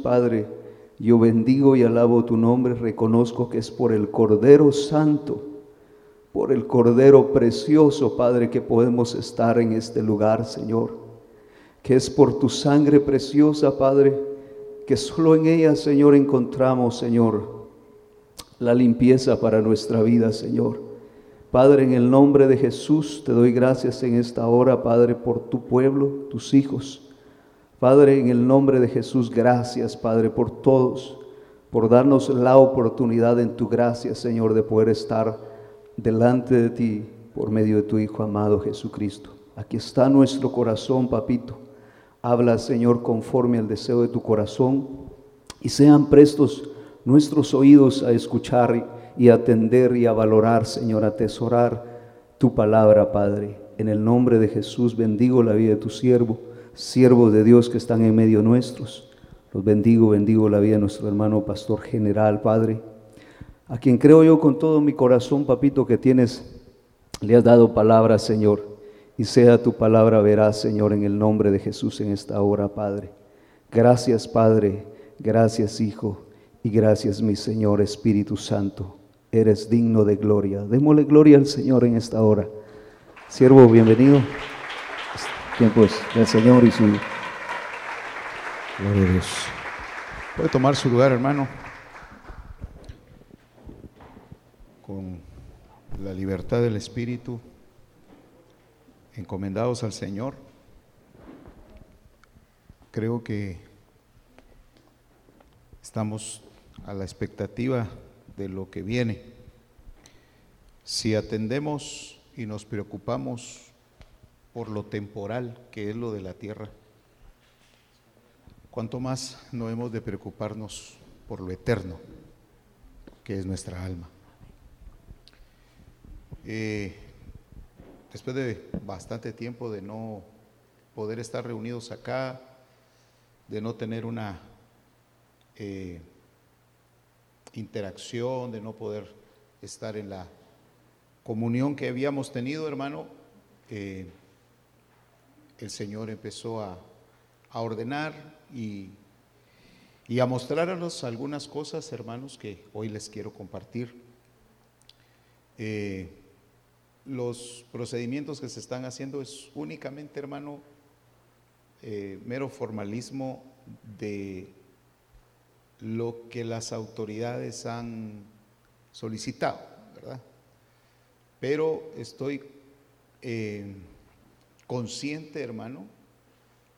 Padre, yo bendigo y alabo tu nombre, reconozco que es por el Cordero Santo, por el Cordero Precioso, Padre, que podemos estar en este lugar, Señor. Que es por tu sangre preciosa, Padre, que solo en ella, Señor, encontramos, Señor, la limpieza para nuestra vida, Señor. Padre, en el nombre de Jesús, te doy gracias en esta hora, Padre, por tu pueblo, tus hijos. Padre, en el nombre de Jesús, gracias, Padre, por todos, por darnos la oportunidad en tu gracia, Señor, de poder estar delante de ti por medio de tu Hijo amado Jesucristo. Aquí está nuestro corazón, papito. Habla, Señor, conforme al deseo de tu corazón y sean prestos nuestros oídos a escuchar y atender y a valorar, Señor, a atesorar tu palabra, Padre. En el nombre de Jesús bendigo la vida de tu siervo siervos de Dios que están en medio nuestros. Los bendigo, bendigo la vida de nuestro hermano pastor general, Padre, a quien creo yo con todo mi corazón, papito, que tienes, le has dado palabra, Señor, y sea tu palabra verás, Señor, en el nombre de Jesús en esta hora, Padre. Gracias, Padre, gracias, Hijo, y gracias, mi Señor Espíritu Santo. Eres digno de gloria. Démosle gloria al Señor en esta hora. Siervo, bienvenido tiempos del Señor y su... Gloria a Dios. Puede tomar su lugar, hermano, con la libertad del Espíritu, encomendados al Señor. Creo que estamos a la expectativa de lo que viene. Si atendemos y nos preocupamos por lo temporal que es lo de la tierra. Cuanto más no hemos de preocuparnos por lo eterno, que es nuestra alma. Eh, después de bastante tiempo de no poder estar reunidos acá, de no tener una eh, interacción, de no poder estar en la comunión que habíamos tenido, hermano, eh, el Señor empezó a, ordenar y, y a mostrarnos algunas cosas, hermanos, que hoy les quiero compartir. Eh, los procedimientos que se están haciendo es únicamente, hermano, eh, mero formalismo de lo que las autoridades han solicitado, ¿verdad? Pero estoy eh, consciente, hermano,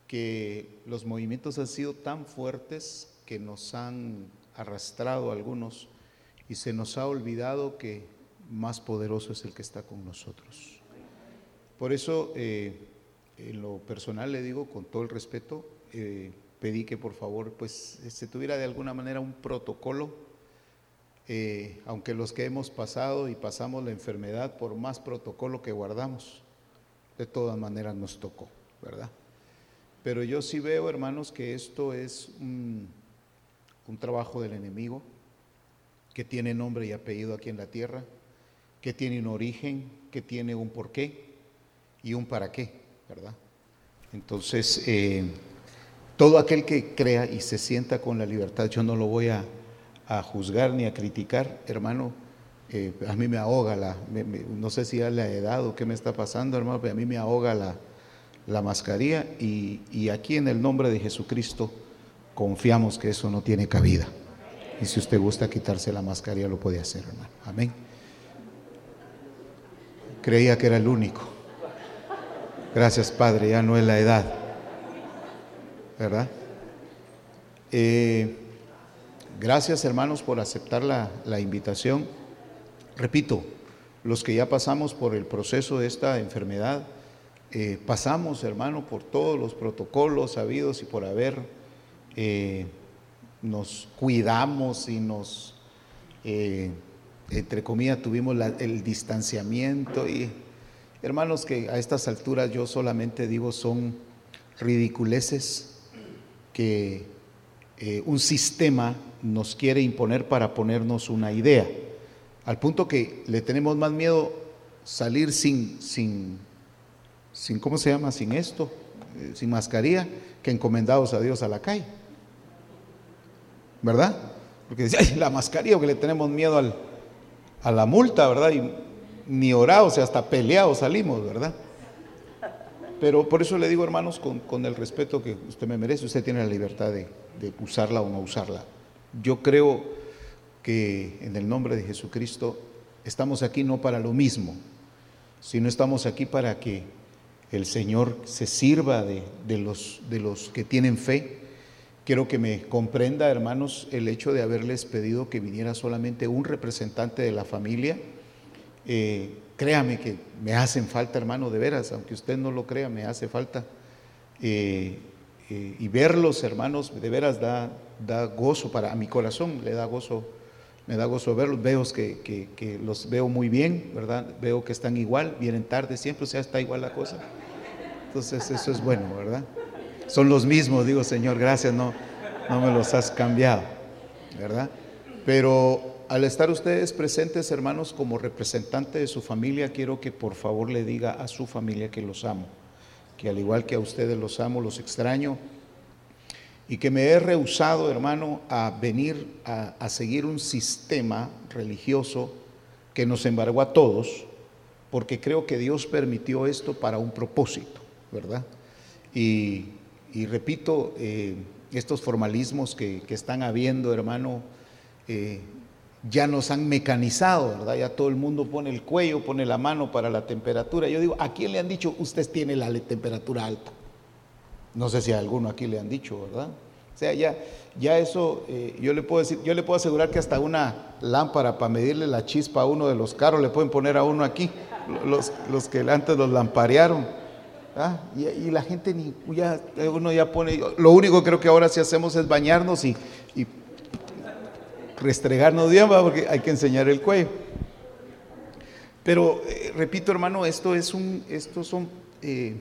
que los movimientos han sido tan fuertes que nos han arrastrado algunos y se nos ha olvidado que más poderoso es el que está con nosotros. Por eso, eh, en lo personal le digo con todo el respeto, eh, pedí que por favor pues se tuviera de alguna manera un protocolo, eh, aunque los que hemos pasado y pasamos la enfermedad, por más protocolo que guardamos, de todas maneras nos tocó, ¿verdad? Pero yo sí veo, hermanos, que esto es un, trabajo del enemigo, que tiene nombre y apellido aquí en la tierra, que tiene un origen, que tiene un porqué y un para qué, ¿verdad? Entonces, eh, todo aquel que crea y se sienta con la libertad, yo no lo voy a, a juzgar ni a criticar, hermano, eh, a mí me ahoga la, no sé si ya la edad o qué me está pasando, hermano, pero a mí me ahoga la, la mascarilla y, y, aquí en el nombre de Jesucristo confiamos que eso no tiene cabida. Y si usted gusta quitarse la mascarilla, lo puede hacer, hermano. Amén. Creía que era el único. Gracias, Padre, ya no es la edad. ¿Verdad? Eh, gracias, hermanos, por aceptar la, la invitación. Repito, los que ya pasamos por el proceso de esta enfermedad, eh, pasamos, hermano, por todos los protocolos habidos y por haber, eh, nos cuidamos y nos, eh, entre comillas, tuvimos el distanciamiento y, hermanos, que a estas alturas yo solamente digo son ridiculeces que un sistema nos quiere imponer para ponernos una idea al punto que le tenemos más miedo salir sin, sin, sin ¿cómo se llama? Sin esto, eh, sin mascarilla, que encomendados a Dios a la calle. ¿verdad? Porque dice, ay, la mascarilla, que le tenemos miedo al, a la multa, ¿verdad? Y ni orados, sea, hasta peleados salimos, ¿verdad? Pero por eso le digo, hermanos, con, el respeto que usted me merece, usted tiene la libertad de, de usarla o no usarla. Yo creo que en el nombre de Jesucristo estamos aquí no para lo mismo, sino estamos aquí para que el Señor se sirva de, los, de los que tienen fe. Quiero que me comprenda, hermanos, el hecho de haberles pedido que viniera solamente un representante de la familia. Eh, créame que me hacen falta, hermano, de veras, aunque usted no lo crea, me hace falta. Eh, eh, y verlos, hermanos, de veras da, da gozo para a mi corazón, le da gozo me da gozo verlos, veo que, los veo muy bien, ¿verdad? Veo que están igual, vienen tarde siempre, o sea, está igual la cosa. Entonces eso es bueno, ¿verdad? Son los mismos, digo, Señor, gracias, no, no me los has cambiado, ¿verdad? Pero al estar ustedes presentes, hermanos, como representante de su familia, quiero que por favor le diga a su familia que los amo, que al igual que a ustedes los amo, los extraño y que me he rehusado, hermano, a venir a, seguir un sistema religioso que nos embargó a todos, porque creo que Dios permitió esto para un propósito, ¿verdad? Y, repito, eh, estos formalismos que, están habiendo, hermano, eh, ya nos han mecanizado, ¿verdad? Ya todo el mundo pone el cuello, pone la mano para la temperatura. Yo digo, ¿a quién le han dicho usted tiene la temperatura alta? No sé si a alguno aquí le han dicho, ¿verdad? O sea, ya, ya eso, eh, yo le puedo decir, yo le puedo asegurar que hasta una lámpara para medirle la chispa a uno de los carros le pueden poner a uno aquí, los, los que antes los lamparearon. ¿ah? Y, la gente ni, ya, uno ya pone, lo único creo que ahora sí hacemos es bañarnos y, restregarnos bien, porque hay que enseñar el cuello. Pero eh, repito, hermano, esto es un, son eh,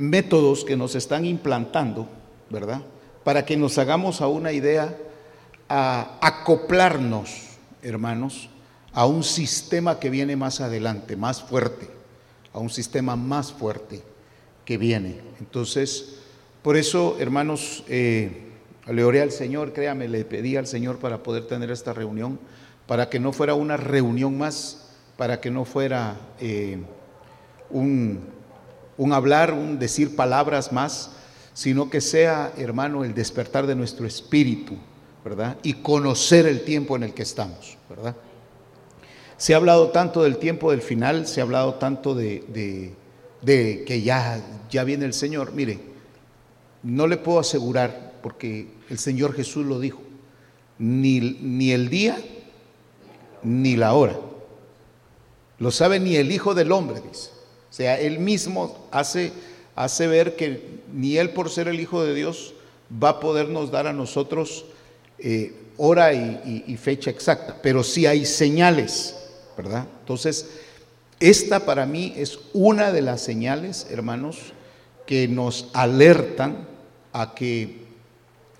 métodos que nos están implantando, ¿verdad? Para que nos hagamos a una idea, a acoplarnos, hermanos, a un sistema que viene más adelante, más fuerte, a un sistema más fuerte que viene. Entonces, por eso, hermanos, eh, le oré al Señor, créame, le pedí al Señor para poder tener esta reunión, para que no fuera una reunión más, para que no fuera eh, un un hablar, un decir palabras más, sino que sea, hermano, el despertar de nuestro espíritu, ¿verdad? Y conocer el tiempo en el que estamos, ¿verdad? Se ha hablado tanto del tiempo del final, se ha hablado tanto de, que ya, ya viene el Señor. Mire, no le puedo asegurar, porque el Señor Jesús lo dijo, ni, ni el día ni la hora. Lo sabe ni el Hijo del Hombre, dice. O sea, él mismo hace, hace ver que ni él por ser el Hijo de Dios va a podernos dar a nosotros eh, hora y, fecha exacta, pero sí hay señales, ¿verdad? Entonces, esta para mí es una de las señales, hermanos, que nos alertan a que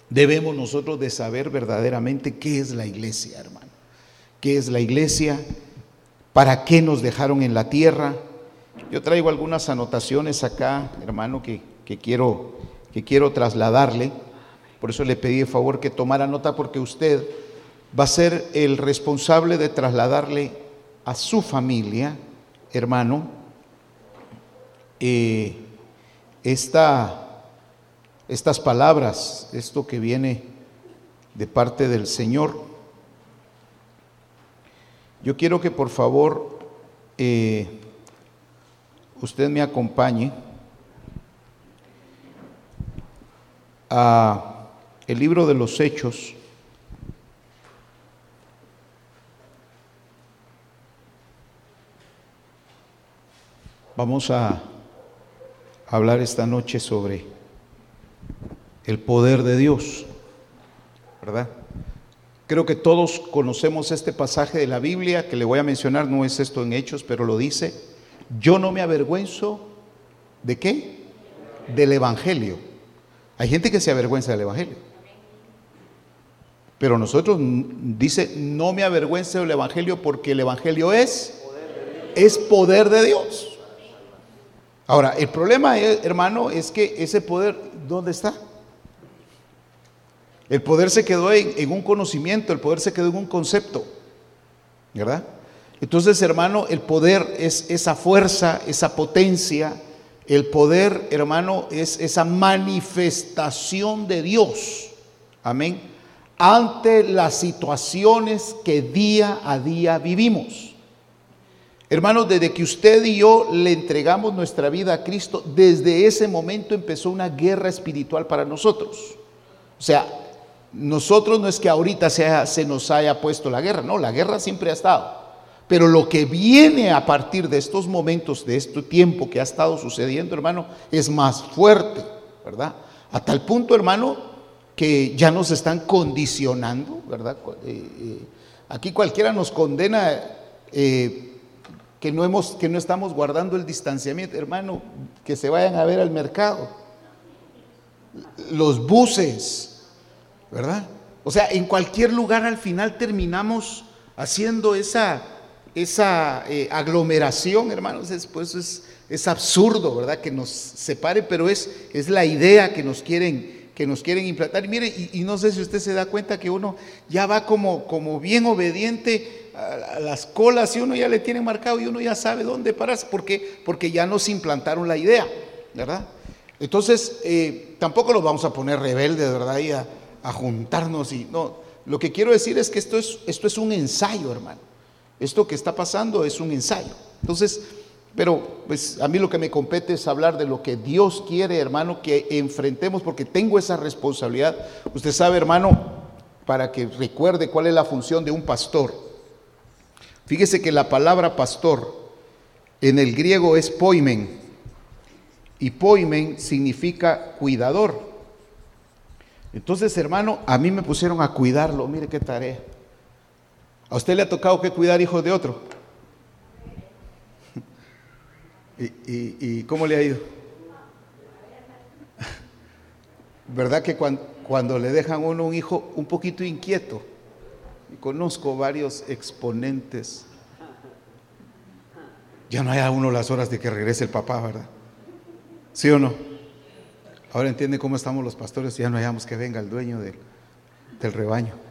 debemos nosotros de saber verdaderamente qué es la iglesia, hermano. ¿Qué es la iglesia? ¿Para qué nos dejaron en la tierra? Yo traigo algunas anotaciones acá, hermano, que, quiero, que quiero trasladarle. Por eso le pedí el favor que tomara nota porque usted va a ser el responsable de trasladarle a su familia, hermano, eh, esta, estas palabras, esto que viene de parte del Señor. Yo quiero que por favor eh, usted me acompañe a el libro de los Hechos. Vamos a hablar esta noche sobre el poder de Dios, ¿verdad? Creo que todos conocemos este pasaje de la Biblia que le voy a mencionar, no es esto en Hechos, pero lo dice. Yo no me avergüenzo de qué? Del Evangelio. Hay gente que se avergüenza del Evangelio. Pero nosotros dice, no me avergüenzo del Evangelio porque el Evangelio es, es poder de Dios. Ahora, el problema, hermano, es que ese poder, ¿dónde está? El poder se quedó en, un conocimiento, el poder se quedó en un concepto, ¿verdad? Entonces, hermano, el poder es esa fuerza, esa potencia. El poder, hermano, es esa manifestación de Dios. Amén. Ante las situaciones que día a día vivimos. Hermanos, desde que usted y yo le entregamos nuestra vida a Cristo, desde ese momento empezó una guerra espiritual para nosotros. O sea, nosotros no es que ahorita se nos haya puesto la guerra, no, la guerra siempre ha estado. Pero lo que viene a partir de estos momentos, de este tiempo que ha estado sucediendo, hermano, es más fuerte, ¿verdad? A tal punto, hermano, que ya nos están condicionando, ¿verdad? Eh, eh, aquí cualquiera nos condena eh, que, no hemos, que no estamos guardando el distanciamiento, hermano, que se vayan a ver al mercado. Los buses, ¿verdad? O sea, en cualquier lugar al final terminamos haciendo esa, esa eh, aglomeración, hermanos. Es, pues es, es, absurdo, ¿verdad? Que nos separe, pero es, es la idea que nos quieren que nos quieren implantar. Y mire, y, no sé si usted se da cuenta que uno ya va como, como bien obediente a, las colas y uno ya le tiene marcado y uno ya sabe dónde pararse, porque, porque ya nos implantaron la idea, ¿verdad? Entonces, eh, tampoco los vamos a poner rebeldes, ¿verdad? Y a, a juntarnos y no. Lo que quiero decir es que esto es, esto es un ensayo, hermano. Esto que está pasando es un ensayo. Entonces, pero pues a mí lo que me compete es hablar de lo que Dios quiere, hermano, que enfrentemos, porque tengo esa responsabilidad. Usted sabe, hermano, para que recuerde cuál es la función de un pastor. Fíjese que la palabra pastor en el griego es poimen, y poimen significa cuidador. Entonces, hermano, a mí me pusieron a cuidarlo. Mire qué tarea. ¿A usted le ha tocado que cuidar hijos de otro? ¿Y, cómo le ha ido? ¿Verdad que cuando, le dejan a uno un hijo un poquito inquieto? Y conozco varios exponentes. Ya no hay a uno las horas de que regrese el papá, ¿verdad? ¿Sí o no? Ahora entiende cómo estamos los pastores y ya no hayamos que venga el dueño del rebaño.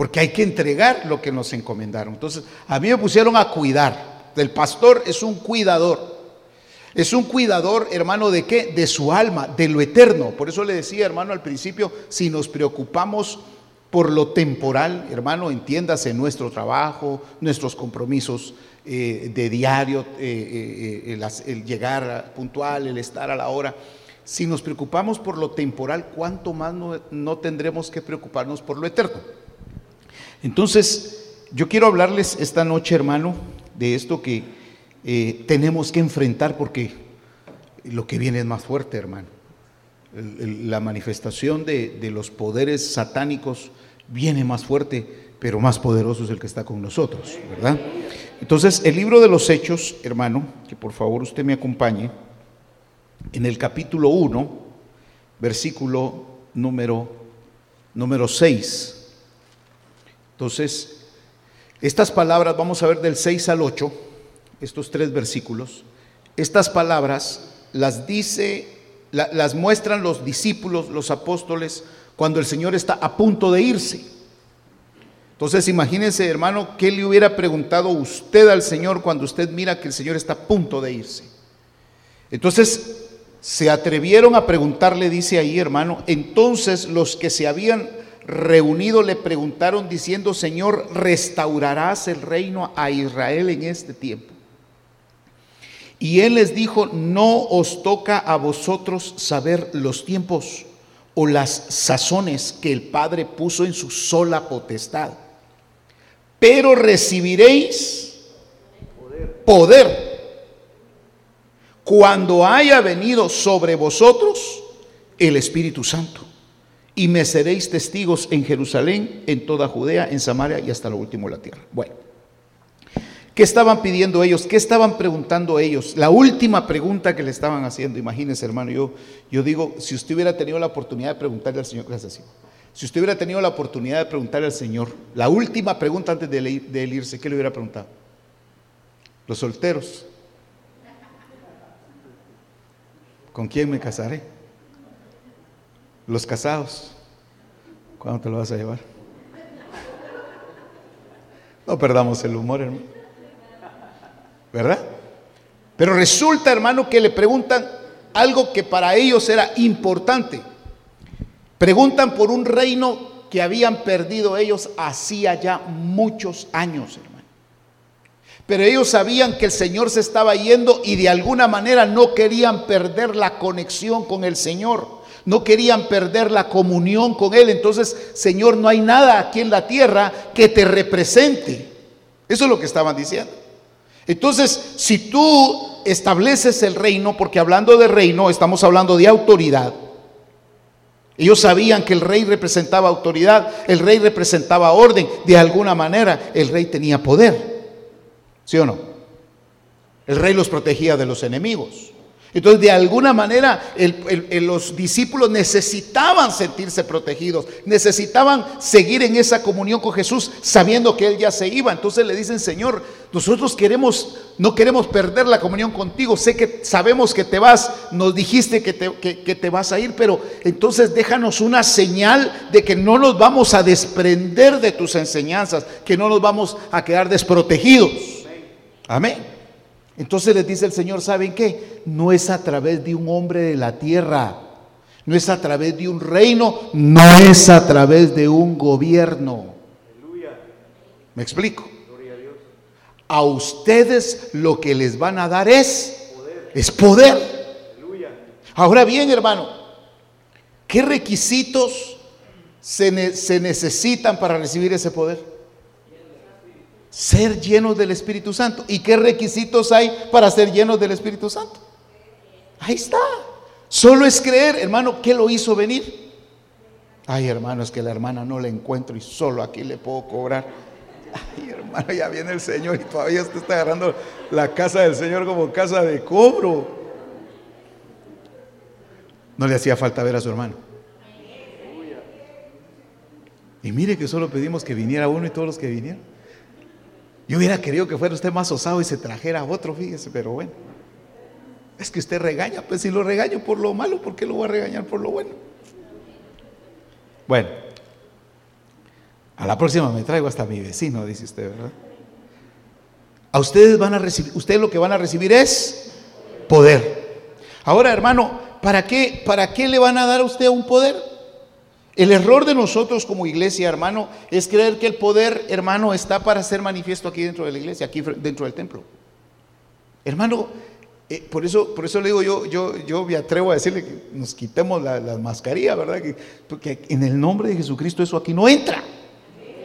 Porque hay que entregar lo que nos encomendaron. Entonces, a mí me pusieron a cuidar. El pastor es un cuidador. Es un cuidador, hermano, ¿de qué? De su alma, de lo eterno. Por eso le decía, hermano, al principio, si nos preocupamos por lo temporal, hermano, entiéndase nuestro trabajo, nuestros compromisos eh, de diario, eh, eh, el llegar puntual, el estar a la hora. Si nos preocupamos por lo temporal, ¿cuánto más no, tendremos que preocuparnos por lo eterno? Entonces, yo quiero hablarles esta noche, hermano, de esto que eh, tenemos que enfrentar porque lo que viene es más fuerte, hermano. la manifestación de, de, los poderes satánicos viene más fuerte, pero más poderoso es el que está con nosotros, ¿verdad? Entonces, el libro de los Hechos, hermano, que por favor usted me acompañe en el capítulo 1, versículo número, número 6. Entonces, estas palabras, vamos a ver del 6 al 8, estos tres versículos, estas palabras las dice, las muestran los discípulos, los apóstoles, cuando el Señor está a punto de irse. Entonces imagínense, hermano, ¿qué le hubiera preguntado usted al Señor cuando usted mira que el Señor está a punto de irse? Entonces, se atrevieron a preguntarle, dice ahí hermano, entonces los que se habían reunido le preguntaron diciendo, Señor, ¿restaurarás el reino a Israel en este tiempo? Y él les dijo, no os toca a vosotros saber los tiempos o las sazones que el Padre puso en su sola potestad, pero recibiréis poder cuando haya venido sobre vosotros el Espíritu Santo. Y me seréis testigos en Jerusalén, en toda Judea, en Samaria y hasta lo último de la tierra. Bueno, ¿qué estaban pidiendo ellos? ¿Qué estaban preguntando ellos? La última pregunta que le estaban haciendo, imagínense hermano, yo, yo digo, si usted hubiera tenido la oportunidad de preguntarle al Señor, gracias Si usted hubiera tenido la oportunidad de preguntarle al Señor, la última pregunta antes de irse, ¿qué le hubiera preguntado? Los solteros. ¿Con quién me casaré? Los casados. ¿Cuándo te lo vas a llevar? No perdamos el humor, hermano. ¿Verdad? Pero resulta, hermano, que le preguntan algo que para ellos era importante. Preguntan por un reino que habían perdido ellos hacía ya muchos años, hermano. Pero ellos sabían que el Señor se estaba yendo y de alguna manera no querían perder la conexión con el Señor. No querían perder la comunión con Él. Entonces, Señor, no hay nada aquí en la tierra que te represente. Eso es lo que estaban diciendo. Entonces, si tú estableces el reino, porque hablando de reino estamos hablando de autoridad, ellos sabían que el rey representaba autoridad, el rey representaba orden, de alguna manera el rey tenía poder. ¿Sí o no? El rey los protegía de los enemigos. Entonces, de alguna manera, los discípulos necesitaban sentirse protegidos, necesitaban seguir en esa comunión con Jesús, sabiendo que Él ya se iba. Entonces le dicen, Señor, nosotros queremos, no queremos perder la comunión contigo. Sé que sabemos que te vas, nos dijiste que te, que te vas a ir, pero entonces déjanos una señal de que no nos vamos a desprender de tus enseñanzas, que no nos vamos a quedar desprotegidos. Amén. Entonces les dice el Señor, ¿saben qué? No es a través de un hombre de la tierra, no es a través de un reino, no es a través de un gobierno. ¿Me explico? A ustedes lo que les van a dar es poder. es poder. Ahora bien, hermano, ¿qué requisitos se, se necesitan para recibir ese poder? Ser llenos del Espíritu Santo. ¿Y qué requisitos hay para ser llenos del Espíritu Santo? Ahí está. Solo es creer, hermano, ¿qué lo hizo venir? Ay, hermano, es que la hermana no la encuentro y solo aquí le puedo cobrar. Ay, hermano, ya viene el Señor y todavía usted está agarrando la casa del Señor como casa de cobro. No le hacía falta ver a su hermano. Y mire que solo pedimos que viniera uno y todos los que vinieron. Yo hubiera querido que fuera usted más osado y se trajera a otro, fíjese, pero bueno. Es que usted regaña, pues si lo regaño por lo malo, ¿por qué lo voy a regañar por lo bueno? Bueno, a la próxima me traigo hasta mi vecino, dice usted, ¿verdad? A ustedes van a recibir, ustedes lo que van a recibir es poder. Ahora, hermano, ¿para qué, ¿para qué le van a dar a usted un poder? El error de nosotros como iglesia, hermano, es creer que el poder, hermano, está para ser manifiesto aquí dentro de la iglesia, aquí dentro del templo. Hermano, eh, por, eso, por eso le digo yo, yo, yo me atrevo a decirle que nos quitemos la, mascarilla, ¿verdad? Que, porque en el nombre de Jesucristo eso aquí no entra.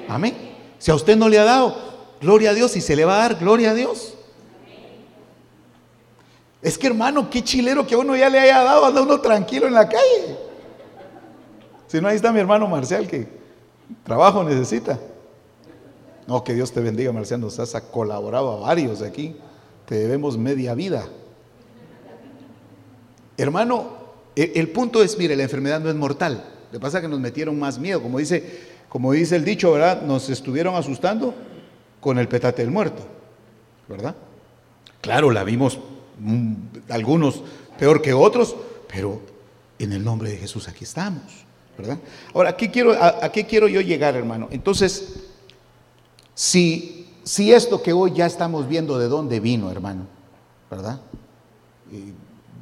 Amén. Si a usted no le ha dado, gloria a Dios, y se le va a dar, gloria a Dios. Es que hermano, qué chilero que uno ya le haya dado, anda uno tranquilo en la calle. Si no, ahí está mi hermano Marcial que trabajo necesita. No, que Dios te bendiga, Marcial. Nos has colaborado a varios aquí. Te debemos media vida. Hermano, e, el, punto es, mire, la enfermedad no es mortal. Le pasa que nos metieron más miedo. Como dice, como dice el dicho, ¿verdad? Nos estuvieron asustando con el petate del muerto. ¿Verdad? Claro, la vimos mm, algunos peor que otros, pero en el nombre de Jesús aquí estamos. Ahora, ¿a qué quiero, a, qué quiero yo llegar, hermano? Entonces, si, si esto que hoy ya estamos viendo de dónde vino, hermano, ¿verdad?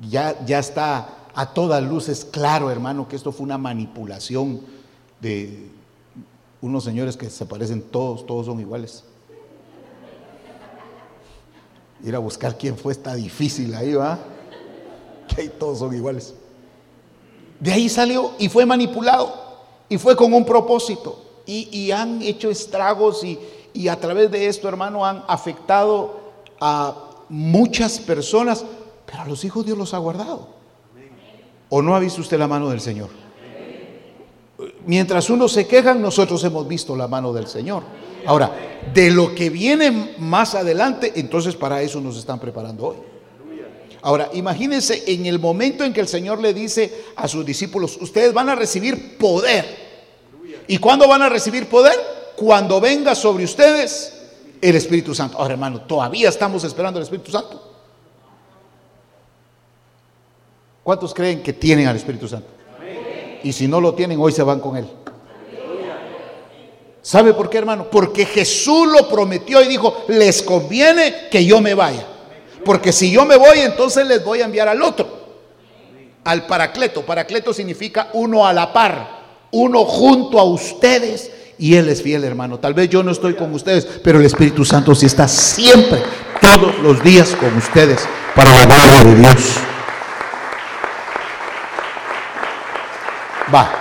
ya, ya está a todas luces claro, hermano, que esto fue una manipulación de unos señores que se parecen todos, todos son iguales. Ir a buscar quién fue está difícil ahí, ¿va? Que ahí todos son iguales. De ahí salió y fue manipulado y fue con un propósito. Y, han hecho estragos y, y a través de esto, hermano, han afectado a muchas personas, pero a los hijos Dios los ha guardado. ¿O no ha visto usted la mano del Señor? Mientras unos se quejan, nosotros hemos visto la mano del Señor. Ahora, de lo que viene más adelante, entonces para eso nos están preparando hoy. Ahora, imagínense en el momento en que el Señor le dice a sus discípulos, ustedes van a recibir poder. ¿Y cuándo van a recibir poder? Cuando venga sobre ustedes el Espíritu Santo. Ahora, hermano, todavía estamos esperando el Espíritu Santo. ¿Cuántos creen que tienen al Espíritu Santo? Y si no lo tienen, hoy se van con Él. ¿Sabe por qué, hermano? Porque Jesús lo prometió y dijo, les conviene que yo me vaya. Porque si yo me voy, entonces les voy a enviar al otro, al paracleto. Paracleto significa uno a la par, uno junto a ustedes. Y Él es fiel, hermano. Tal vez yo no estoy con ustedes, pero el Espíritu Santo sí está siempre, todos los días con ustedes, para la gloria de Dios. Va.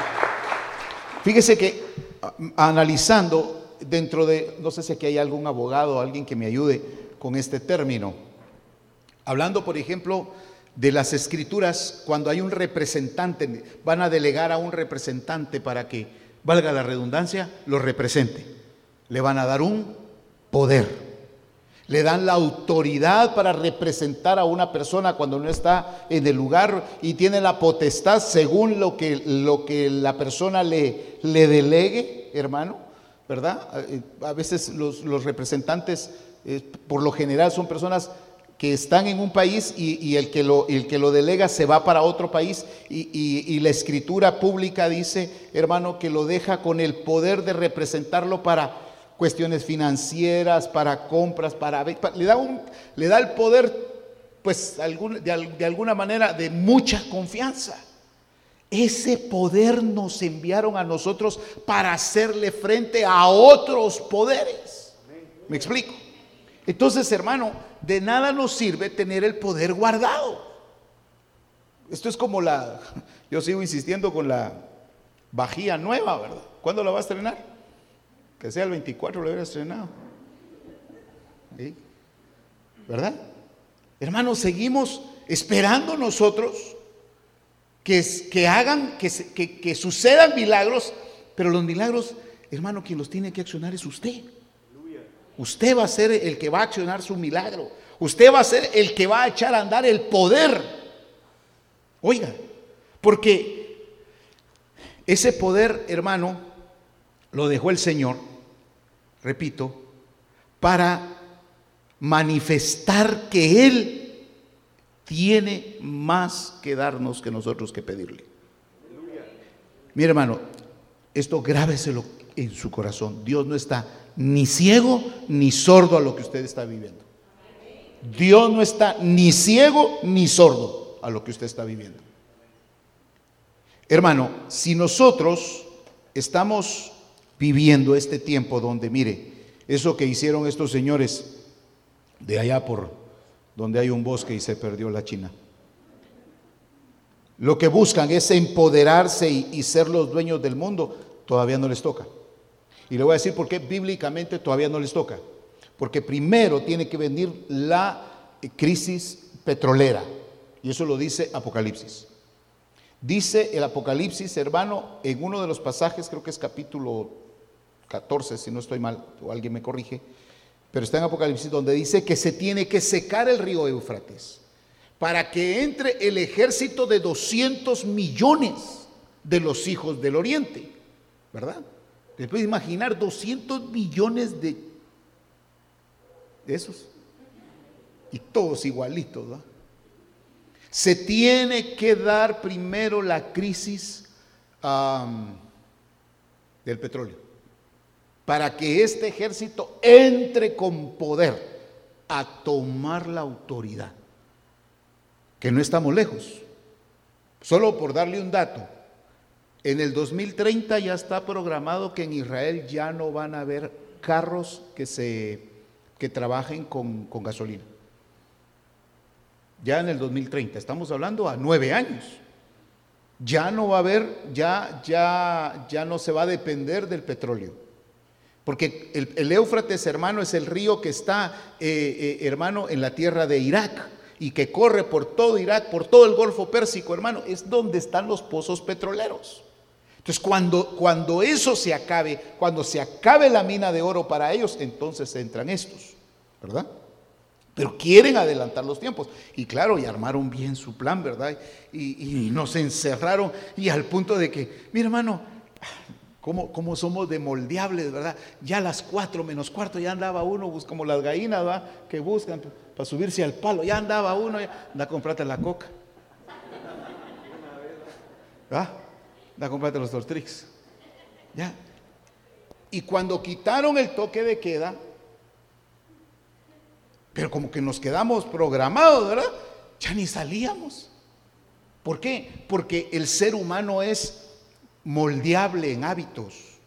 Fíjese que analizando dentro de, no sé si aquí hay algún abogado o alguien que me ayude con este término, hablando por ejemplo de las escrituras, cuando hay un representante, van a delegar a un representante para que, valga la redundancia, lo represente. Le van a dar un poder. Le dan la autoridad para representar a una persona cuando no está en el lugar y tiene la potestad según lo que, lo que la persona le, le delegue, hermano, ¿verdad? A veces los, representantes, eh, por lo general, son personas que están en un país y, el, que lo, el, que lo, delega se va para otro país y, y, la escritura pública dice, hermano, que lo deja con el poder de representarlo para cuestiones financieras, para compras, para, le, da un, le da el poder, pues de, alguna manera, de mucha confianza. Ese poder nos enviaron a nosotros para hacerle frente a otros poderes. ¿Me explico? Entonces, hermano, de nada nos sirve tener el poder guardado. Esto es como la, yo sigo insistiendo con la vajilla nueva, ¿verdad? ¿Cuándo la va a estrenar? Que sea el 24 lo hubiera estrenado. ¿Verdad? Hermanos, seguimos esperando nosotros que, que hagan, que, que sucedan milagros, pero los milagros, hermano, quien los tiene que accionar es usted. Usted va a ser el que va a accionar su milagro. Usted va a ser el que va a echar a andar el poder. Oiga, porque ese poder, hermano, lo dejó el Señor repito, para manifestar que Él tiene más que darnos que nosotros que pedirle. Mi hermano, esto grábeselo en su corazón. Dios no está ni ciego ni sordo a lo que usted está viviendo. Dios no está ni ciego ni sordo a lo que usted está viviendo. Hermano, si nosotros estamos viviendo este tiempo donde, mire, eso que hicieron estos señores de allá por donde hay un bosque y se perdió la China. Lo que buscan es empoderarse y, ser los dueños del mundo, todavía no les toca. Y le voy a decir por qué bíblicamente todavía no les toca. Porque primero tiene que venir la crisis petrolera. Y eso lo dice Apocalipsis. Dice el Apocalipsis, hermano, en uno de los pasajes, creo que es capítulo 14, si no estoy mal, o alguien me corrige, pero está en Apocalipsis donde dice que se tiene que secar el río Éufrates para que entre el ejército de 200 millones de los hijos del oriente, ¿verdad? Te puedes imaginar 200 millones de, esos, y todos igualitos, ¿verdad? Se tiene que dar primero la crisis del petróleo para que este ejército entre con poder a tomar la autoridad. Que no estamos lejos. Solo por darle un dato, en el 2030 ya está programado que en Israel ya no van a haber carros que, se, que trabajen con, con gasolina. Ya en el 2030, estamos hablando a nueve años. Ya no va a haber, ya, ya, ya no se va a depender del petróleo. Porque el, Éufrates, hermano, es el río que está, eh, eh, hermano, en la tierra de Irak y que corre por todo Irak, por todo el Golfo Pérsico, hermano, es donde están los pozos petroleros. Entonces, cuando, cuando eso se acabe, cuando se acabe la mina de oro para ellos, entonces entran estos, ¿verdad? Pero quieren adelantar los tiempos. Y claro, y armaron bien su plan, ¿verdad? Y, nos encerraron y al punto de que, mi hermano, Cómo, somos de moldeables, ¿verdad? Ya a las cuatro menos cuarto ya andaba uno, como las gallinas, ¿verdad? Que buscan para subirse al palo. Ya andaba uno, ya, anda a comprarte la coca. ¿Ah? Anda a comprarte los Tortrix. Ya. Y cuando quitaron el toque de queda, pero como que nos quedamos programados, ¿verdad? Ya ni salíamos. ¿Por qué? Porque el ser humano es moldeable en hábitos.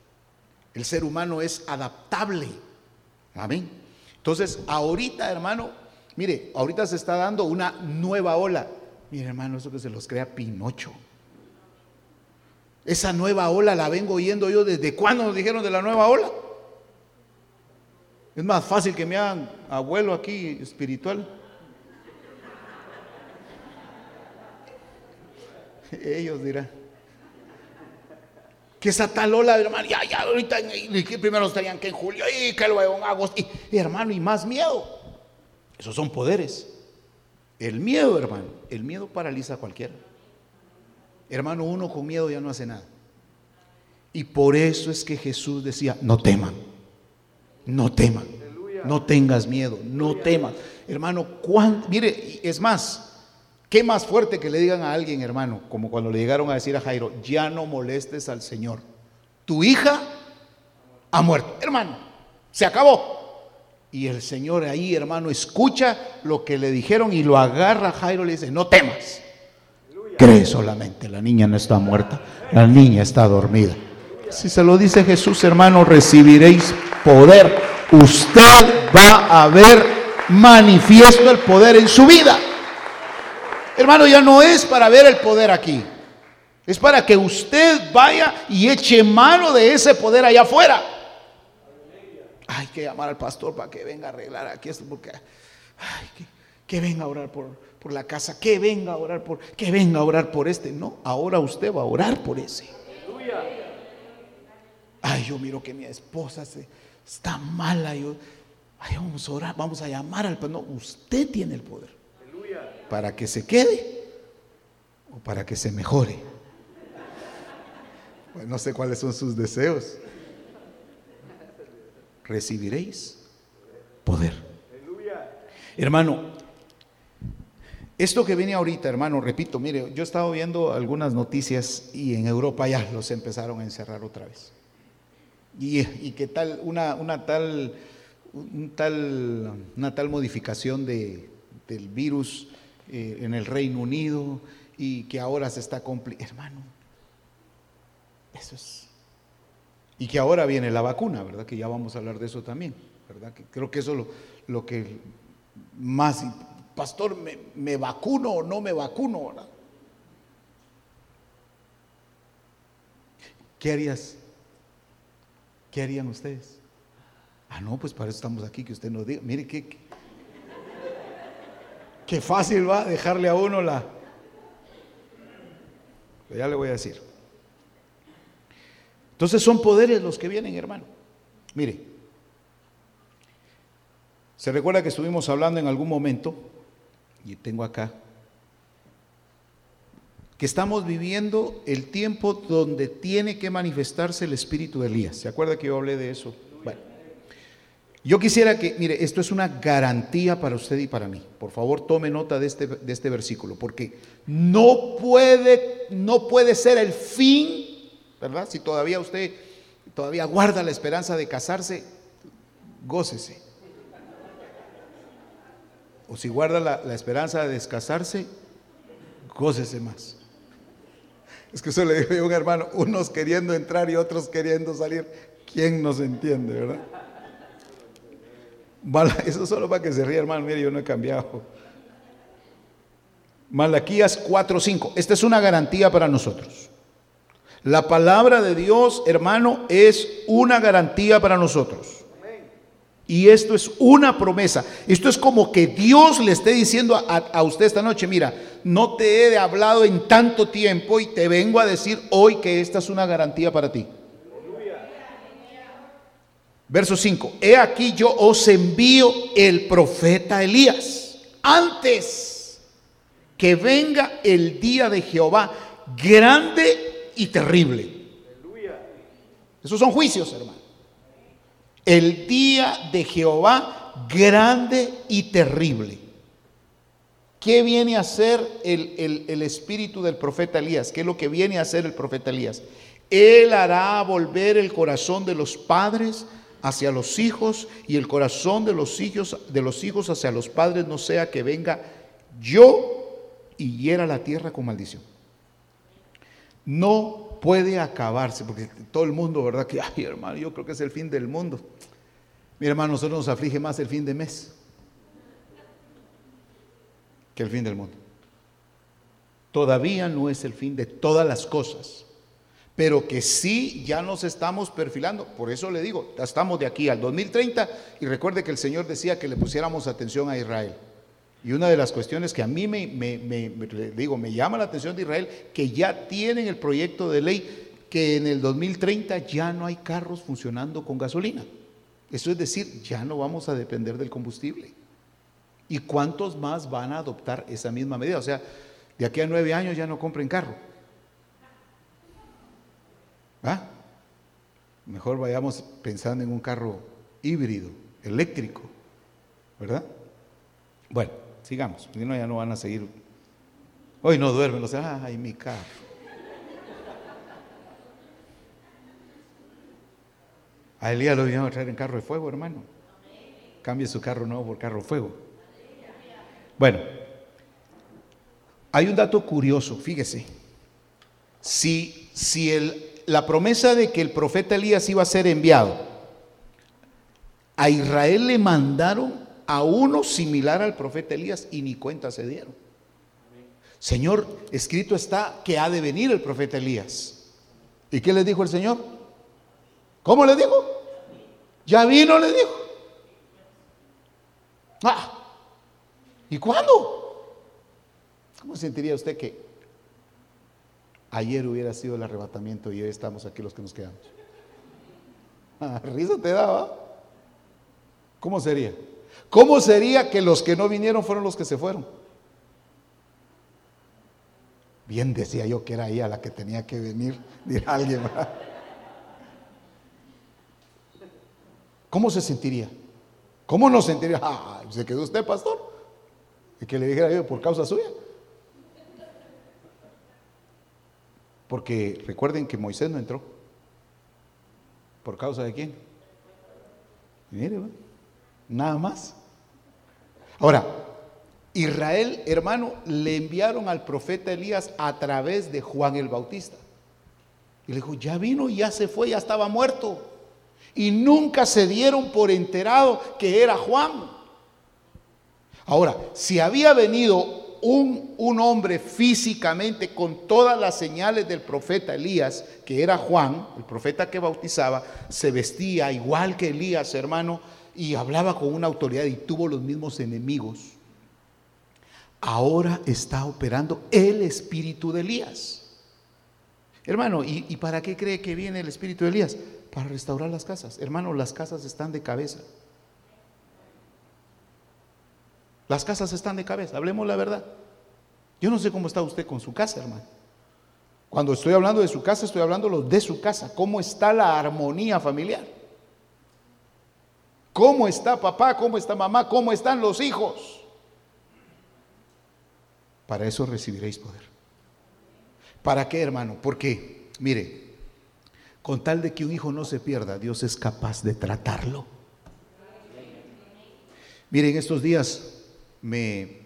El ser humano es adaptable. Amén. Entonces, ahorita, hermano, mire, ahorita se está dando una nueva ola. Mire, hermano, eso que se los crea Pinocho. Esa nueva ola la vengo oyendo yo desde cuándo nos dijeron de la nueva ola. Es más fácil que me hagan abuelo aquí espiritual. Ellos dirán. Que esa tal ola, hermano, ya, ya, ahorita, primero estarían que en julio y que luego en agosto. y hermano, y más miedo. Esos son poderes. El miedo, hermano, el miedo paraliza a cualquiera. Hermano, uno con miedo ya no hace nada. Y por eso es que Jesús decía, no teman, no teman, no tengas miedo, no temas. Hermano, mire, es más, qué más fuerte que le digan a alguien, hermano, como cuando le llegaron a decir a Jairo, ya no molestes al Señor. Tu hija ha muerto. Hermano, se acabó. Y el Señor ahí, hermano, escucha lo que le dijeron y lo agarra a Jairo y le dice, no temas. Cree solamente, la niña no está muerta, la niña está dormida. Si se lo dice Jesús, hermano, recibiréis poder. Usted va a ver manifiesto el poder en su vida. Hermano, ya no es para ver el poder aquí. Es para que usted vaya y eche mano de ese poder allá afuera. Hay que llamar al pastor para que venga a arreglar aquí esto, porque que, que venga a orar por, por la casa, que venga a orar por, que venga a orar por este. No, ahora usted va a orar por ese. Ay, yo miro que mi esposa se, está mala. Yo, ay, vamos a orar, vamos a llamar al No, usted tiene el poder. Para que se quede o para que se mejore. Pues no sé cuáles son sus deseos. Recibiréis poder. Hermano, esto que viene ahorita, hermano, repito, mire, yo he estado viendo algunas noticias y en Europa ya los empezaron a encerrar otra vez. Y, y que tal, una, una tal, tal, una tal modificación de, del virus eh, en el Reino Unido y que ahora se está complicando. Hermano, eso es. Y que ahora viene la vacuna, ¿verdad? Que ya vamos a hablar de eso también, ¿verdad? Que creo que eso es lo, lo que más pastor, ¿me, vacuno o no me vacuno? ¿Qué harías? ¿Qué harían ustedes? Ah, no, pues para eso estamos aquí, que usted nos diga. Mire qué, qué fácil va dejarle a uno la... ya le voy a decir. Entonces son poderes los que vienen, hermano. Mire, se recuerda que estuvimos hablando en algún momento y tengo acá, que estamos viviendo el tiempo donde tiene que manifestarse el espíritu de Elías. ¿Se acuerda que yo hablé de eso? Bueno, yo quisiera que, mire, esto es una garantía para usted y para mí. Por favor, tome nota de este, de este versículo, porque no puede, no puede ser el fin, ¿verdad? Si todavía usted todavía guarda la esperanza de casarse, gócese. O si guarda la, esperanza de descasarse, gócese más. Es que eso le digo a un hermano, unos queriendo entrar y otros queriendo salir. ¿Quién nos entiende, verdad? Eso solo para que se ríe, hermano. Mire, yo no he cambiado. Malaquías 4:5. Esta es una garantía para nosotros. La palabra de Dios, hermano, es una garantía para nosotros. Y esto es una promesa. Esto es como que Dios le esté diciendo a, usted esta noche, mira, no te he hablado en tanto tiempo y te vengo a decir hoy que esta es una garantía para ti. Verso 5, he aquí yo os envío el profeta Elías antes que venga el día de Jehová grande y terrible. Esos son juicios, hermano el día de Jehová grande y terrible. ¿Qué viene a hacer el, el, espíritu del profeta Elías? ¿Qué es lo que viene a hacer el profeta Elías? Él hará volver el corazón de los padres hacia los hijos y el corazón de los hijos de los hijos hacia los padres no sea que venga yo y hiera la tierra con maldición. No puede acabarse, porque todo el mundo, ¿verdad? Que, ay hermano, yo creo que es el fin del mundo. Mi hermano, nosotros nos aflige más el fin de mes que el fin del mundo. Todavía no es el fin de todas las cosas, pero que sí ya nos estamos perfilando. Por eso le digo, estamos de aquí al 2030 y recuerde que el Señor decía que le pusiéramos atención a Israel. Y una de las cuestiones que a mí me, digo, me llama la atención de Israel, que ya tienen el proyecto de ley que en el 2030 ya no hay carros funcionando con gasolina. Eso es decir, ya no vamos a depender del combustible. ¿Y cuántos más van a adoptar esa misma medida? O sea, de aquí a nueve años ya no compren carro. ¿Ah? Mejor vayamos pensando en un carro híbrido, eléctrico, ¿verdad? Bueno, sigamos, si no ya no van a seguir. Hoy no duermen, sea, ay, mi carro. A Elías lo vinieron a traer en carro de fuego, hermano. Cambie su carro nuevo por carro de fuego. Bueno, hay un dato curioso, fíjese. Si, si el, la promesa de que el profeta Elías iba a ser enviado, a Israel le mandaron a uno similar al profeta Elías y ni cuenta se dieron. Señor, escrito está que ha de venir el profeta Elías. ¿Y qué le dijo el Señor? ¿Cómo le dijo? Ya vino, le dijo. Ah, ¿Y cuándo? ¿Cómo sentiría usted que ayer hubiera sido el arrebatamiento y hoy estamos aquí los que nos quedamos? Ah, risa te daba. ¿Cómo sería? ¿Cómo sería que los que no vinieron fueron los que se fueron? Bien decía yo que era ella la que tenía que venir, dirá alguien. ¿Cómo se sentiría? ¿Cómo nos sentiría? Ah, ¿Se quedó usted, pastor? Y que le dijera yo por causa suya. Porque recuerden que Moisés no entró. ¿Por causa de quién? Mire, nada más. Ahora, Israel, hermano, le enviaron al profeta Elías a través de Juan el Bautista. Y le dijo, ya vino, ya se fue, ya estaba muerto. Y nunca se dieron por enterado que era Juan. Ahora, si había venido un, un, hombre físicamente con todas las señales del profeta Elías, que era Juan, el profeta que bautizaba, se vestía igual que Elías, hermano, y hablaba con una autoridad y tuvo los mismos enemigos. Ahora está operando el espíritu de Elías. Hermano, ¿y, ¿y para qué cree que viene el espíritu de Elías? Para restaurar las casas. Hermano, las casas están de cabeza. Las casas están de cabeza, hablemos la verdad. Yo no sé cómo está usted con su casa, hermano. Cuando estoy hablando de su casa, estoy hablando de su casa. ¿Cómo está la armonía familiar? ¿Cómo está papá? ¿Cómo está mamá? ¿Cómo están los hijos? Para eso recibiréis poder. ¿Para qué, hermano? Porque, mire, con tal de que un hijo no se pierda, Dios es capaz de tratarlo. Miren, estos días me,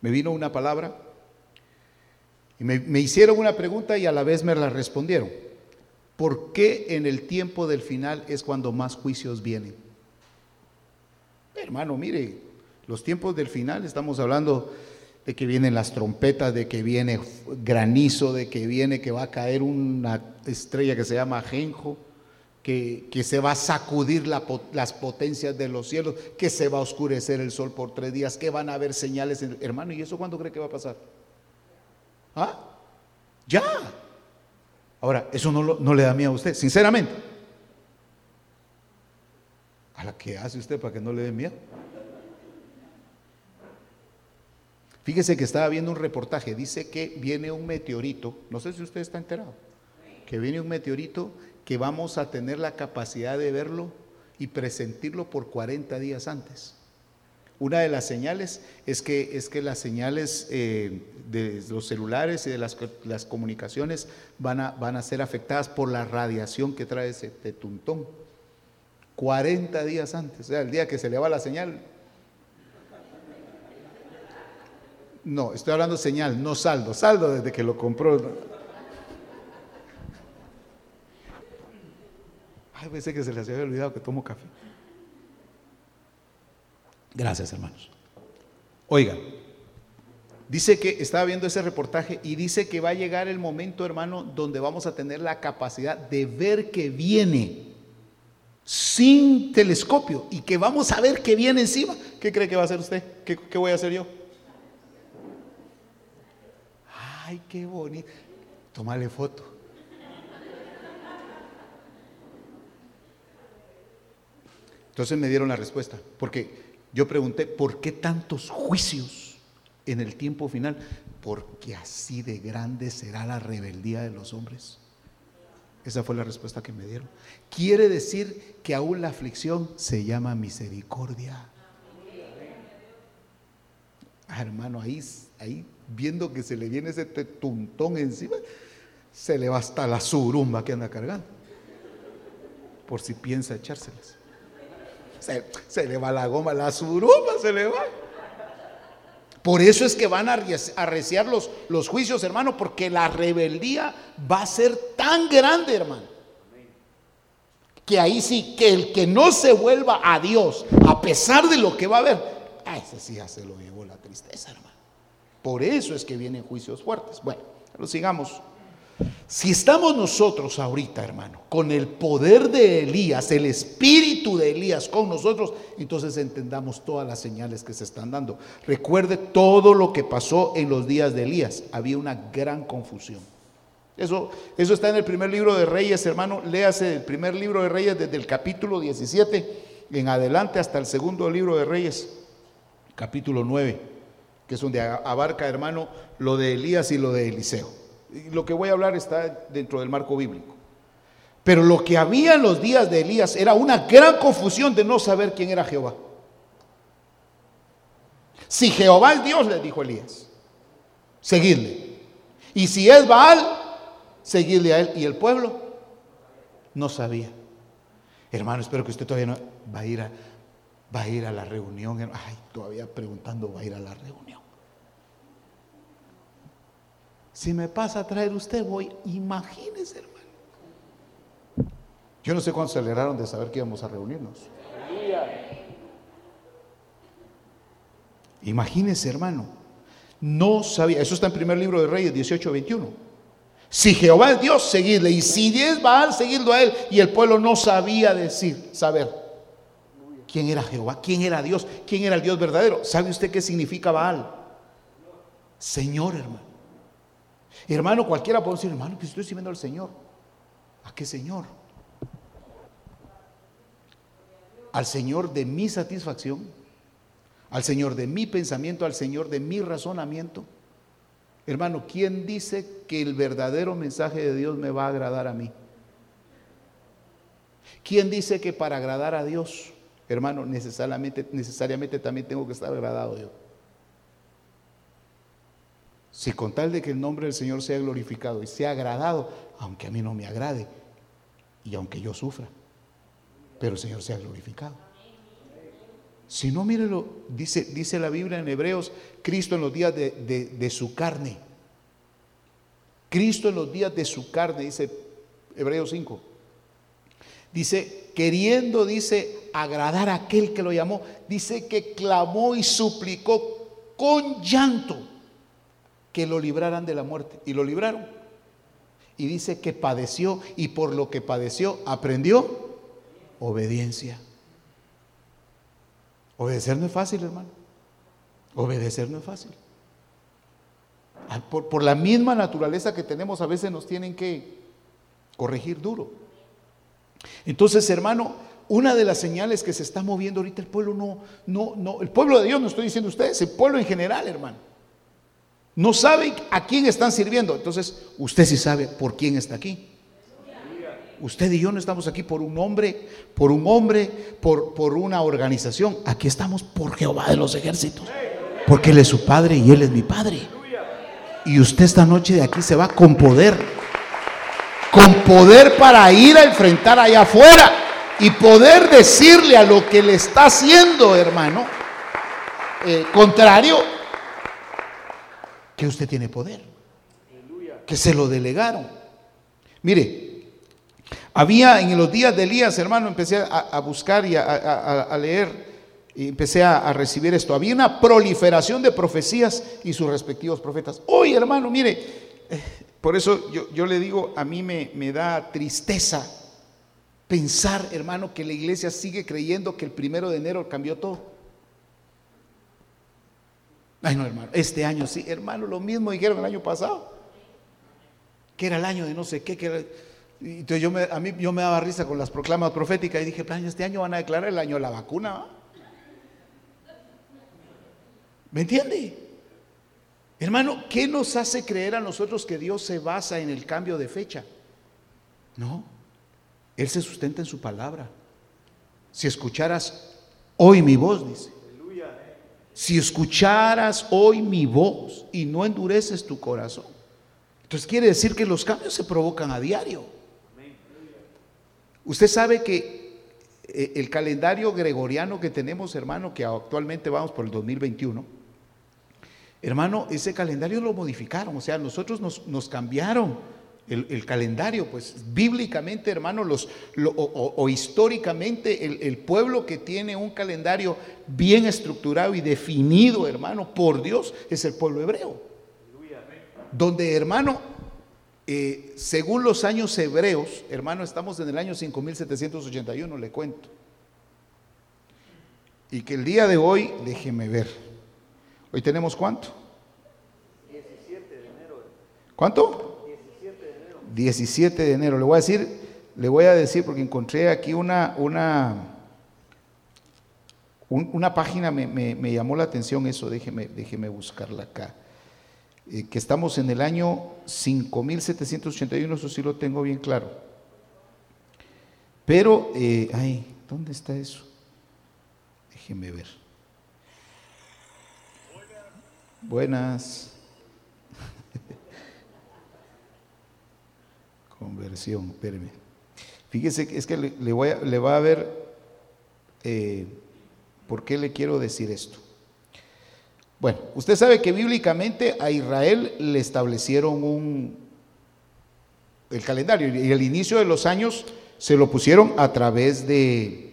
vino una palabra y me, me hicieron una pregunta y a la vez me la respondieron. ¿Por qué en el tiempo del final es cuando más juicios vienen? Hermano, mire, los tiempos del final estamos hablando de que vienen las trompetas, de que viene granizo, de que viene que va a caer una estrella que se llama ajenjo que, se va a sacudir las potencias de los cielos, que se va a oscurecer el sol por tres días, que van a haber señales. hermano, ¿y eso cuándo cree que va a pasar? ¿Ah? Ya. Ahora, eso no, no le da miedo a usted, sinceramente. ¿A la que hace usted para que no le dé miedo? Fíjese que estaba viendo un reportaje, dice que viene un meteorito, no sé si usted está enterado, que viene un meteorito que vamos a tener la capacidad de verlo y presentirlo por 40 días antes. Una de las señales es que, es que las señales eh, de los celulares y de las, comunicaciones van a, van a, ser afectadas por la radiación que trae ese tetuntón. 40 días antes, o sea, el día que se le va la señal. No, estoy hablando señal, no saldo. Saldo desde que lo compró. Ay, pensé que se les había olvidado que tomo café. Gracias, hermanos. Oiga, dice que estaba viendo ese reportaje y dice que va a llegar el momento, hermano, donde vamos a tener la capacidad de ver que viene sin telescopio y que vamos a ver que viene encima. ¿Qué cree que va a hacer usted? ¿Qué, qué voy a hacer yo? Ay, qué bonito. Tomarle foto. Entonces me dieron la respuesta, porque yo pregunté, ¿por qué tantos juicios en el tiempo final? Porque así de grande será la rebeldía de los hombres. Esa fue la respuesta que me dieron. Quiere decir que aún la aflicción se llama misericordia. Ah, hermano, ahí, ahí viendo que se le viene ese tuntón encima, se le va hasta la surumba que anda cargando. Por si piensa echárselas. Se, le va la goma, la suruma se le va. Por eso es que van a arreciar los, juicios, hermano, porque la rebeldía va a ser tan grande, hermano. Que ahí sí, que el que no se vuelva a Dios, a pesar de lo que va a haber, a ese sí ya se lo llevó la tristeza, hermano. Por eso es que vienen juicios fuertes. Bueno, lo sigamos. Si estamos nosotros ahorita, hermano, con el poder de Elías, el espíritu de Elías con nosotros, entonces entendamos todas las señales que se están dando. Recuerde todo lo que pasó en los días de Elías. Había una gran confusión. Eso, eso está en el primer libro de Reyes, hermano. Léase el primer libro de Reyes desde el capítulo 17 en adelante hasta el segundo libro de Reyes, capítulo 9, que es donde abarca, hermano, lo de Elías y lo de Eliseo. Lo que voy a hablar está dentro del marco bíblico. Pero lo que había en los días de Elías era una gran confusión de no saber quién era Jehová. Si Jehová es Dios, le dijo Elías, seguirle. Y si es Baal, seguirle a él. Y el pueblo no sabía. Hermano, espero que usted todavía no va a ir a, va a, ir a la reunión. Ay, todavía preguntando, va a ir a la reunión. Si me pasa a traer usted, voy. Imagínese, hermano. Yo no sé cuánto se de saber que íbamos a reunirnos. Imagínese, hermano. No sabía. Eso está en primer libro de Reyes 18, 21. Si Jehová es Dios, seguidle. Y si es Baal, seguirlo a él. Y el pueblo no sabía decir, saber quién era Jehová, quién era Dios, quién era el Dios verdadero. ¿Sabe usted qué significa Baal? Señor, hermano. Hermano, cualquiera puede decir, hermano, que estoy sirviendo al Señor. ¿A qué Señor? Al Señor de mi satisfacción, al Señor de mi pensamiento, al Señor de mi razonamiento. Hermano, ¿quién dice que el verdadero mensaje de Dios me va a agradar a mí? ¿Quién dice que para agradar a Dios, hermano, necesariamente, necesariamente también tengo que estar agradado yo? Si con tal de que el nombre del Señor sea glorificado y sea agradado, aunque a mí no me agrade y aunque yo sufra, pero el Señor sea glorificado. Si no, mírelo, dice, dice la Biblia en Hebreos, Cristo en los días de, de su carne. Cristo en los días de su carne, dice Hebreos 5. Dice, queriendo, dice, agradar a aquel que lo llamó, dice que clamó y suplicó con llanto que lo libraran de la muerte. Y lo libraron. Y dice que padeció y por lo que padeció aprendió obediencia. Obedecer no es fácil, hermano. Obedecer no es fácil. Por, por, la misma naturaleza que tenemos, a veces nos tienen que corregir duro. Entonces, hermano, una de las señales que se está moviendo ahorita el pueblo no, no, no, el pueblo de Dios, no estoy diciendo ustedes, el pueblo en general, hermano no saben a quién están sirviendo. Entonces, usted sí sabe por quién está aquí. usted y yo no estamos aquí por un hombre, por un hombre, por, por una organización. Aquí estamos por Jehová de los ejércitos. Porque Él es su Padre y Él es mi Padre. Y usted esta noche de aquí se va con poder. Con poder para ir a enfrentar allá afuera. Y poder decirle a lo que le está haciendo, hermano, eh, contrario, que usted tiene poder. Que se lo delegaron. Mire, había en los días de Elías, hermano, empecé a, buscar y a, leer y empecé a, recibir esto. Había una proliferación de profecías y sus respectivos profetas. Hoy, hermano, mire, por eso yo, le digo, a mí me da tristeza pensar, hermano, que la iglesia sigue creyendo que el primero de enero cambió todo. Ay, no, hermano, este año sí, hermano, lo mismo dijeron el año pasado, que era el año de no sé qué, que era, entonces yo me, a mí yo me daba risa con las proclamas proféticas y dije, este año van a declarar el año de la vacuna. ¿Me entiende? Hermano, ¿qué nos hace creer a nosotros que Dios se basa en el cambio de fecha? No, Él se sustenta en su palabra. Si escucharas hoy mi voz, dice, si escucharas hoy mi voz y no endureces tu corazón. Entonces quiere decir que los cambios se provocan a diario. Usted sabe que eh, el calendario gregoriano que tenemos, hermano, que actualmente vamos por el 2021, hermano, ese calendario lo modificaron, o sea, nosotros nos, cambiaron el, calendario, pues bíblicamente, hermano, los, o, históricamente el, el, pueblo que tiene un calendario bien estructurado y definido, hermano, por Dios, es el pueblo hebreo. Donde, hermano, eh, según los años hebreos, hermano, estamos en el año 5781, le cuento. Y que el día de hoy, déjeme ver, hoy tenemos cuánto? 17 de enero. ¿Cuánto? 17 de enero. Le voy a decir, le voy a decir porque encontré aquí una, una, una página, me, llamó la atención eso, déjeme, déjeme buscarla acá. Eh, que estamos en el año 5781, eso sí lo tengo bien claro. Pero, eh, ay, ¿dónde está eso? Déjeme ver. Buenas. Conversión, espéreme. Fíjese, es que le, voy a, le va a ver eh, por qué le quiero decir esto. Bueno, usted sabe que bíblicamente a Israel le establecieron un, el calendario y el inicio de los años se lo pusieron a través de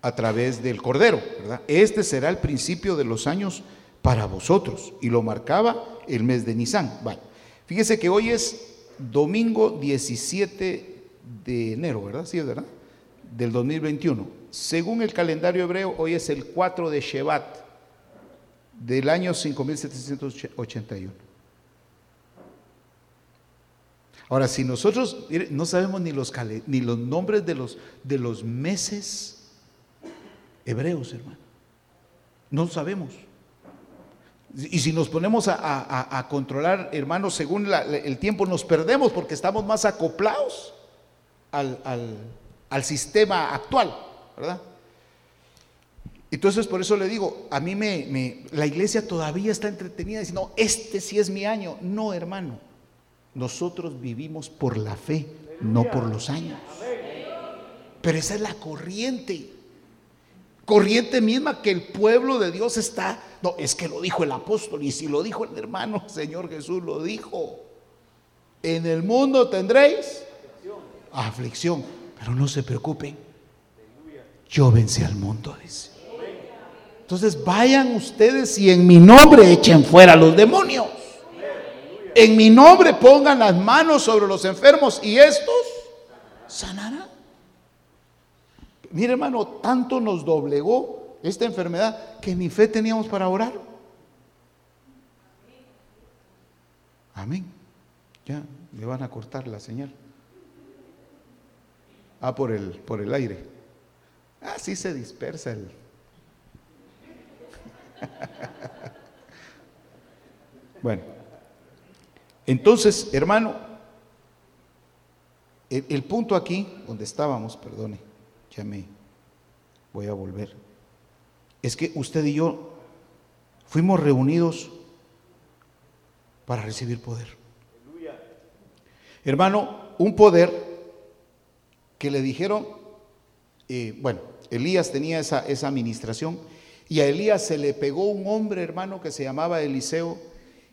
a través del cordero, ¿verdad? Este será el principio de los años para vosotros y lo marcaba el mes de Nisan. Bueno, Fíjese que hoy es domingo 17 de enero, ¿verdad? Sí, ¿verdad? Del 2021. Según el calendario hebreo, hoy es el 4 de Shevat del año 5781. Ahora, si nosotros no sabemos ni los, ni los nombres de los, de los meses hebreos, hermano, no sabemos. Y si nos ponemos a, controlar, hermanos, según el tiempo, nos perdemos porque estamos más acoplados al, al, sistema actual, ¿verdad? Entonces, por eso le digo, a mí me, la iglesia todavía está entretenida diciendo, este sí es mi año. No, hermano, nosotros vivimos por la fe, no por los años. Pero esa es la corriente. Corriente misma que el pueblo de Dios está. No, es que lo dijo el apóstol y si lo dijo el hermano, Señor Jesús lo dijo. En el mundo tendréis aflicción, pero no se preocupen. Yo vencí al mundo, dice. Entonces vayan ustedes y en mi nombre echen fuera a los demonios. En mi nombre pongan las manos sobre los enfermos y estos sanarán. Mire hermano, tanto nos doblegó esta enfermedad que ni fe teníamos para orar. Amén. Ya le van a cortar la señal. Ah, por el, por el aire. Así se dispersa el. bueno, entonces, hermano, el, el punto aquí, donde estábamos, perdone, ya me voy a volver, es que usted y yo fuimos reunidos para recibir poder. Hermano, un poder que le dijeron, eh, bueno, Elías tenía esa, esa administración y a Elías se le pegó un hombre, hermano, que se llamaba Eliseo.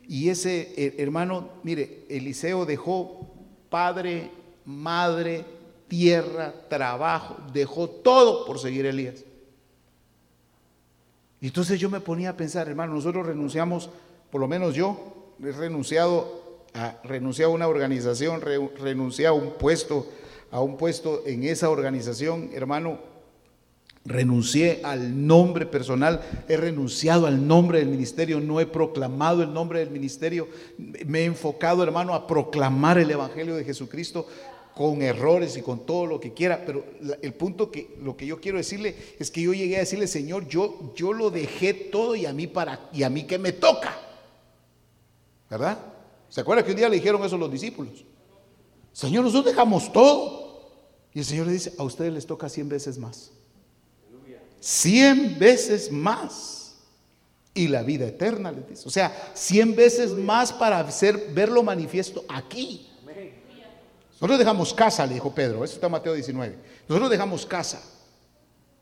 Y ese eh, hermano, mire, Eliseo dejó padre, madre, tierra, trabajo, dejó todo por seguir a Elías. Y entonces yo me ponía a pensar, hermano, nosotros renunciamos, por lo menos yo, he renunciado a, renuncié a una organización, renuncié a un puesto, a un puesto en esa organización, hermano, renuncié al nombre personal, he renunciado al nombre del ministerio, no he proclamado el nombre del ministerio, me he enfocado, hermano, a proclamar el Evangelio de Jesucristo con errores y con todo lo que quiera, pero el punto que lo que yo quiero decirle es que yo llegué a decirle, Señor, yo yo lo dejé todo y a mí para y a mí que me toca. ¿Verdad? ¿Se acuerda que un día le dijeron eso los discípulos? Señor, nosotros dejamos todo. Y el Señor le dice, a ustedes les toca cien veces más. Cien veces más. Y la vida eterna les dice. O sea, cien veces más para hacer, verlo manifiesto aquí. Nosotros dejamos casa, le dijo Pedro. Eso está Mateo 19. Nosotros dejamos casa.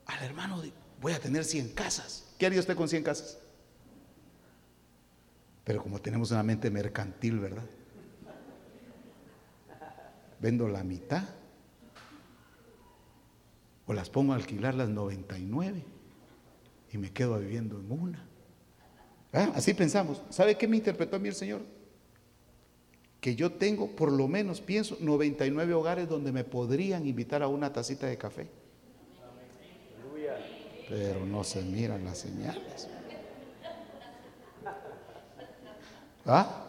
Al hermano, voy a tener cien casas. ¿Qué haría usted con cien casas? Pero como tenemos una mente mercantil, ¿verdad? Vendo la mitad. O las pongo a alquilar las 99 y me quedo viviendo en una. ¿Ah? Así pensamos. ¿Sabe qué me interpretó a mí el Señor? Que yo tengo, por lo menos pienso, 99 hogares donde me podrían invitar a una tacita de café. Pero no se miran las señales. ¿Ah?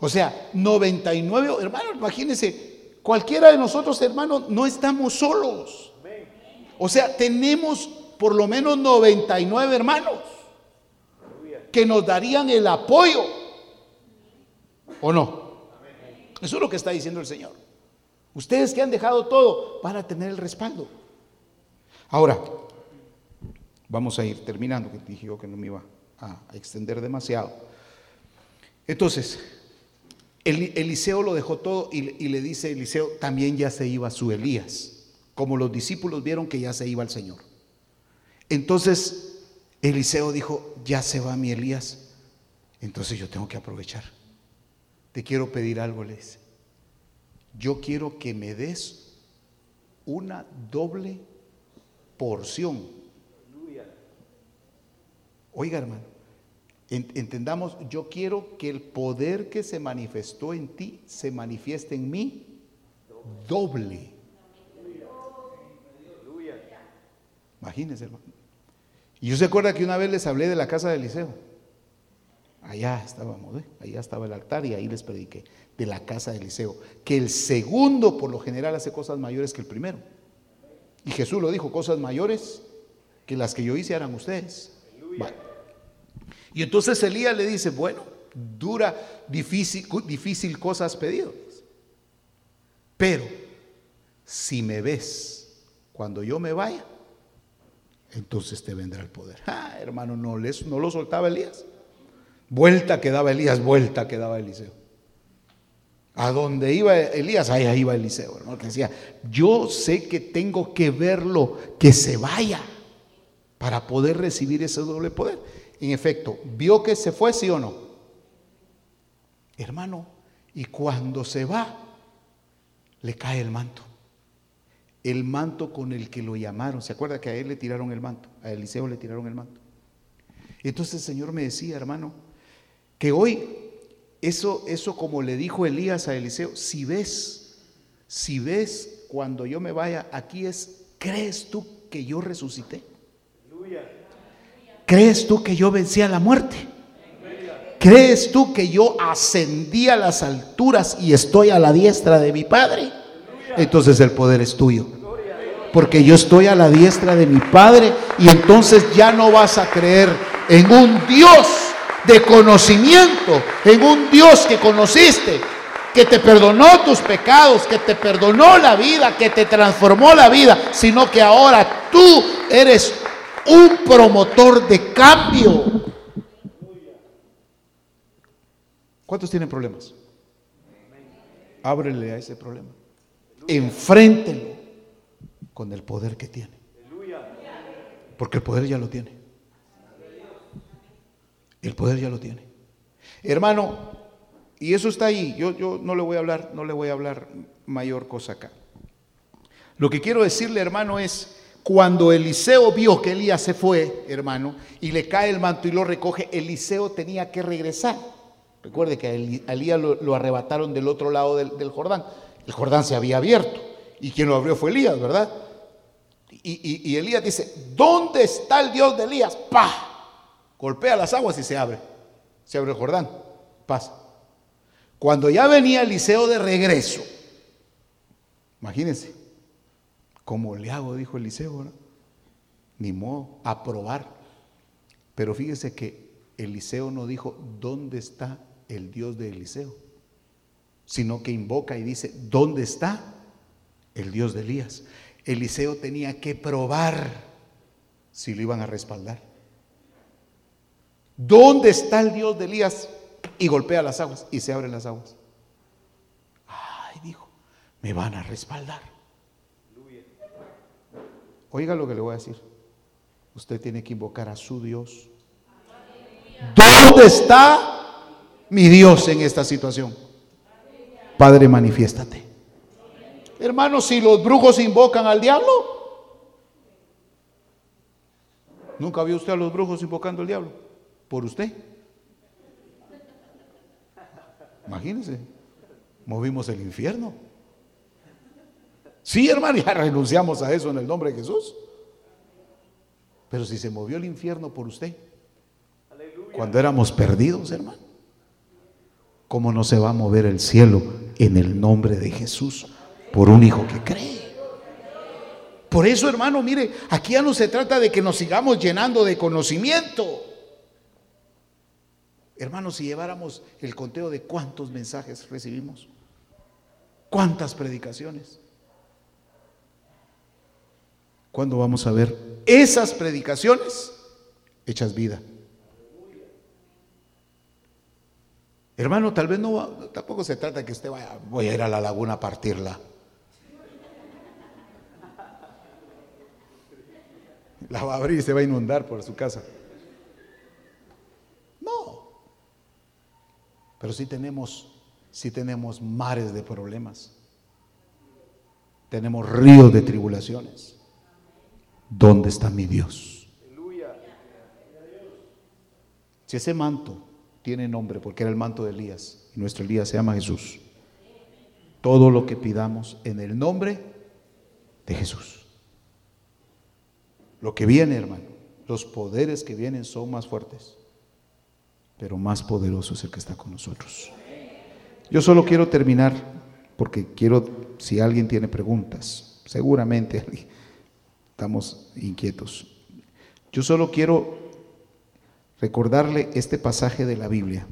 O sea, 99, hermanos, imagínense, cualquiera de nosotros, hermanos, no estamos solos. O sea, tenemos por lo menos 99 hermanos que nos darían el apoyo. ¿O no? Eso es lo que está diciendo el Señor. Ustedes que han dejado todo van a tener el respaldo. Ahora, vamos a ir terminando, que dije yo que no me iba a extender demasiado. Entonces, Eliseo lo dejó todo y, le dice Eliseo, también ya se iba su Elías, como los discípulos vieron que ya se iba el Señor. Entonces, Eliseo dijo, ya se va mi Elías, entonces yo tengo que aprovechar. Te quiero pedir algo, le dice. Yo quiero que me des una doble porción. Oiga, hermano, Entendamos, yo quiero que el poder que se manifestó en ti se manifieste en mí doble. Imagínense, hermano. Y yo se acuerda que una vez les hablé de la casa de Eliseo. Allá estábamos, ¿eh? allá estaba el altar y ahí les prediqué de la casa de Eliseo. Que el segundo por lo general hace cosas mayores que el primero. Y Jesús lo dijo, cosas mayores que las que yo hice harán ustedes. Y entonces Elías le dice, bueno, dura, difícil, difícil cosas pedido. Pero si me ves cuando yo me vaya, entonces te vendrá el poder. Ah, hermano, no, no lo soltaba Elías. Vuelta que daba Elías, vuelta que daba Eliseo. A donde iba Elías, allá iba Eliseo, hermano, que decía, yo sé que tengo que verlo, que se vaya, para poder recibir ese doble poder en efecto, vio que se fue, sí o no. Hermano, y cuando se va, le cae el manto. El manto con el que lo llamaron. ¿Se acuerda que a él le tiraron el manto? A Eliseo le tiraron el manto. Entonces el Señor me decía, hermano, que hoy eso, eso como le dijo Elías a Eliseo, si ves, si ves cuando yo me vaya, aquí es, ¿crees tú que yo resucité? ¿Crees tú que yo vencí a la muerte? ¿Crees tú que yo ascendí a las alturas y estoy a la diestra de mi Padre? Entonces el poder es tuyo. Porque yo estoy a la diestra de mi Padre y entonces ya no vas a creer en un Dios de conocimiento, en un Dios que conociste, que te perdonó tus pecados, que te perdonó la vida, que te transformó la vida, sino que ahora tú eres un promotor de cambio. ¿Cuántos tienen problemas? Ábrele a ese problema. Enfréntelo con el poder que tiene. Porque el poder ya lo tiene. El poder ya lo tiene. Hermano, y eso está ahí. Yo, yo no le voy a hablar, no le voy a hablar mayor cosa acá. Lo que quiero decirle, hermano, es cuando Eliseo vio que Elías se fue, hermano, y le cae el manto y lo recoge, Eliseo tenía que regresar. Recuerde que a Elías lo, arrebataron del otro lado del, Jordán. El Jordán se había abierto y quien lo abrió fue Elías, ¿verdad? Y, y Elías dice, ¿dónde está el Dios de Elías? ¡Pah! Golpea las aguas y se abre. Se abre el Jordán. Pasa. Cuando ya venía Eliseo de regreso, imagínense, ¿cómo le hago? Dijo Eliseo. Ni modo, a probar. Pero fíjese que Eliseo no dijo, ¿dónde está el Dios de Eliseo? Sino que invoca y dice, ¿dónde está el Dios de Elías? Eliseo tenía que probar si lo iban a respaldar. ¿Dónde está el Dios de Elías? Y golpea las aguas y se abren las aguas. Ay, dijo, me van a respaldar. Oiga lo que le voy a decir. Usted tiene que invocar a su Dios. ¿Dónde está mi Dios en esta situación? Padre, manifiéstate. Hermano, si los brujos invocan al diablo, ¿nunca vio usted a los brujos invocando al diablo? Por usted. Imagínense, movimos el infierno. Sí, hermano, ya renunciamos a eso en el nombre de Jesús. Pero si se movió el infierno por usted, cuando éramos perdidos, hermano, ¿cómo no se va a mover el cielo en el nombre de Jesús por un hijo que cree? Por eso, hermano, mire, aquí ya no se trata de que nos sigamos llenando de conocimiento. Hermanos, si lleváramos el conteo de cuántos mensajes recibimos, cuántas predicaciones, ¿cuándo vamos a ver esas predicaciones hechas vida? Hermano, tal vez no, tampoco se trata que usted vaya, a ir a la laguna a partirla. La va a abrir y se va a inundar por su casa. Pero sí tenemos, sí tenemos mares de problemas. Tenemos ríos de tribulaciones. ¿Dónde está mi Dios? Si ese manto tiene nombre, porque era el manto de Elías, y nuestro Elías se llama Jesús, todo lo que pidamos en el nombre de Jesús. Lo que viene, hermano, los poderes que vienen son más fuertes pero más poderoso es el que está con nosotros. Yo solo quiero terminar porque quiero, si alguien tiene preguntas, seguramente estamos inquietos. Yo solo quiero recordarle este pasaje de la Biblia.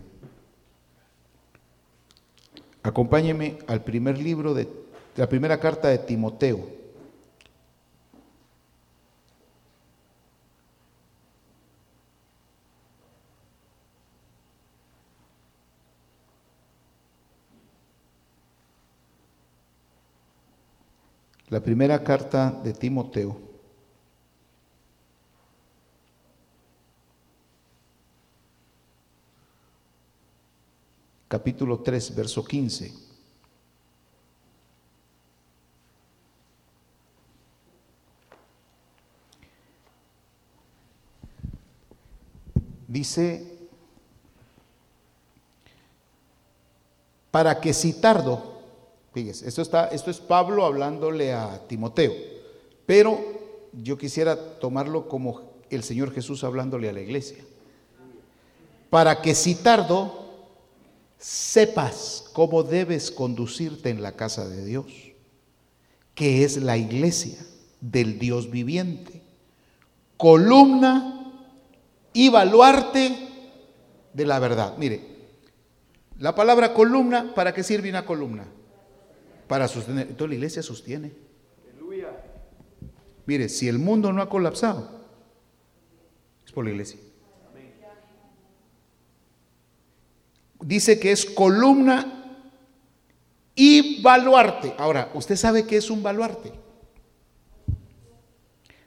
Acompáñeme al primer libro de la primera carta de Timoteo. La primera carta de Timoteo. Capítulo 3, verso 15. Dice, para que si tardo, Fíjese, esto, está, esto es Pablo hablándole a Timoteo, pero yo quisiera tomarlo como el Señor Jesús hablándole a la iglesia. Para que si tardo, sepas cómo debes conducirte en la casa de Dios, que es la iglesia del Dios viviente, columna y baluarte de la verdad. Mire, La palabra columna, ¿para qué sirve una columna? Para sostener. Entonces la iglesia sostiene. Mire, si el mundo no ha colapsado, es por la iglesia. Dice que es columna y baluarte. Ahora, ¿usted sabe qué es un baluarte?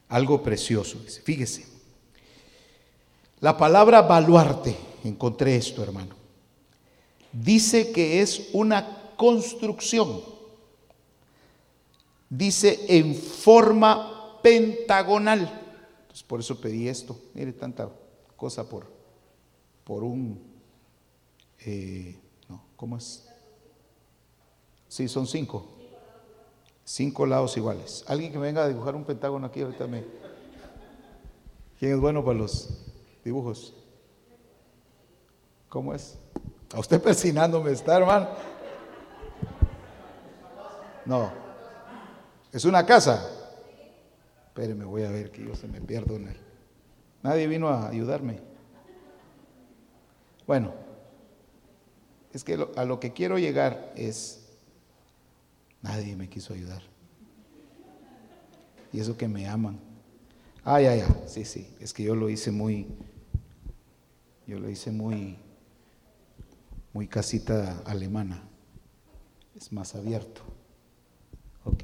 Algo precioso. Fíjese. La palabra baluarte, encontré esto, hermano. Dice que es una construcción. Dice en forma pentagonal. Entonces, por eso pedí esto. Mire, tanta cosa por, por un... Eh, no, ¿cómo es? Sí, son cinco. Cinco lados iguales. Alguien que me venga a dibujar un pentágono aquí ahorita me... ¿Quién es bueno para los dibujos? ¿Cómo es? A usted persinándome está, hermano. No. Es una casa. Espéreme, voy a ver que yo se me pierdo en él. Nadie vino a ayudarme. Bueno, es que a lo que quiero llegar es, nadie me quiso ayudar. Y eso que me aman. Ah, ya, ya, sí, sí, es que yo lo hice muy, yo lo hice muy muy casita alemana. Es más abierto. Ok.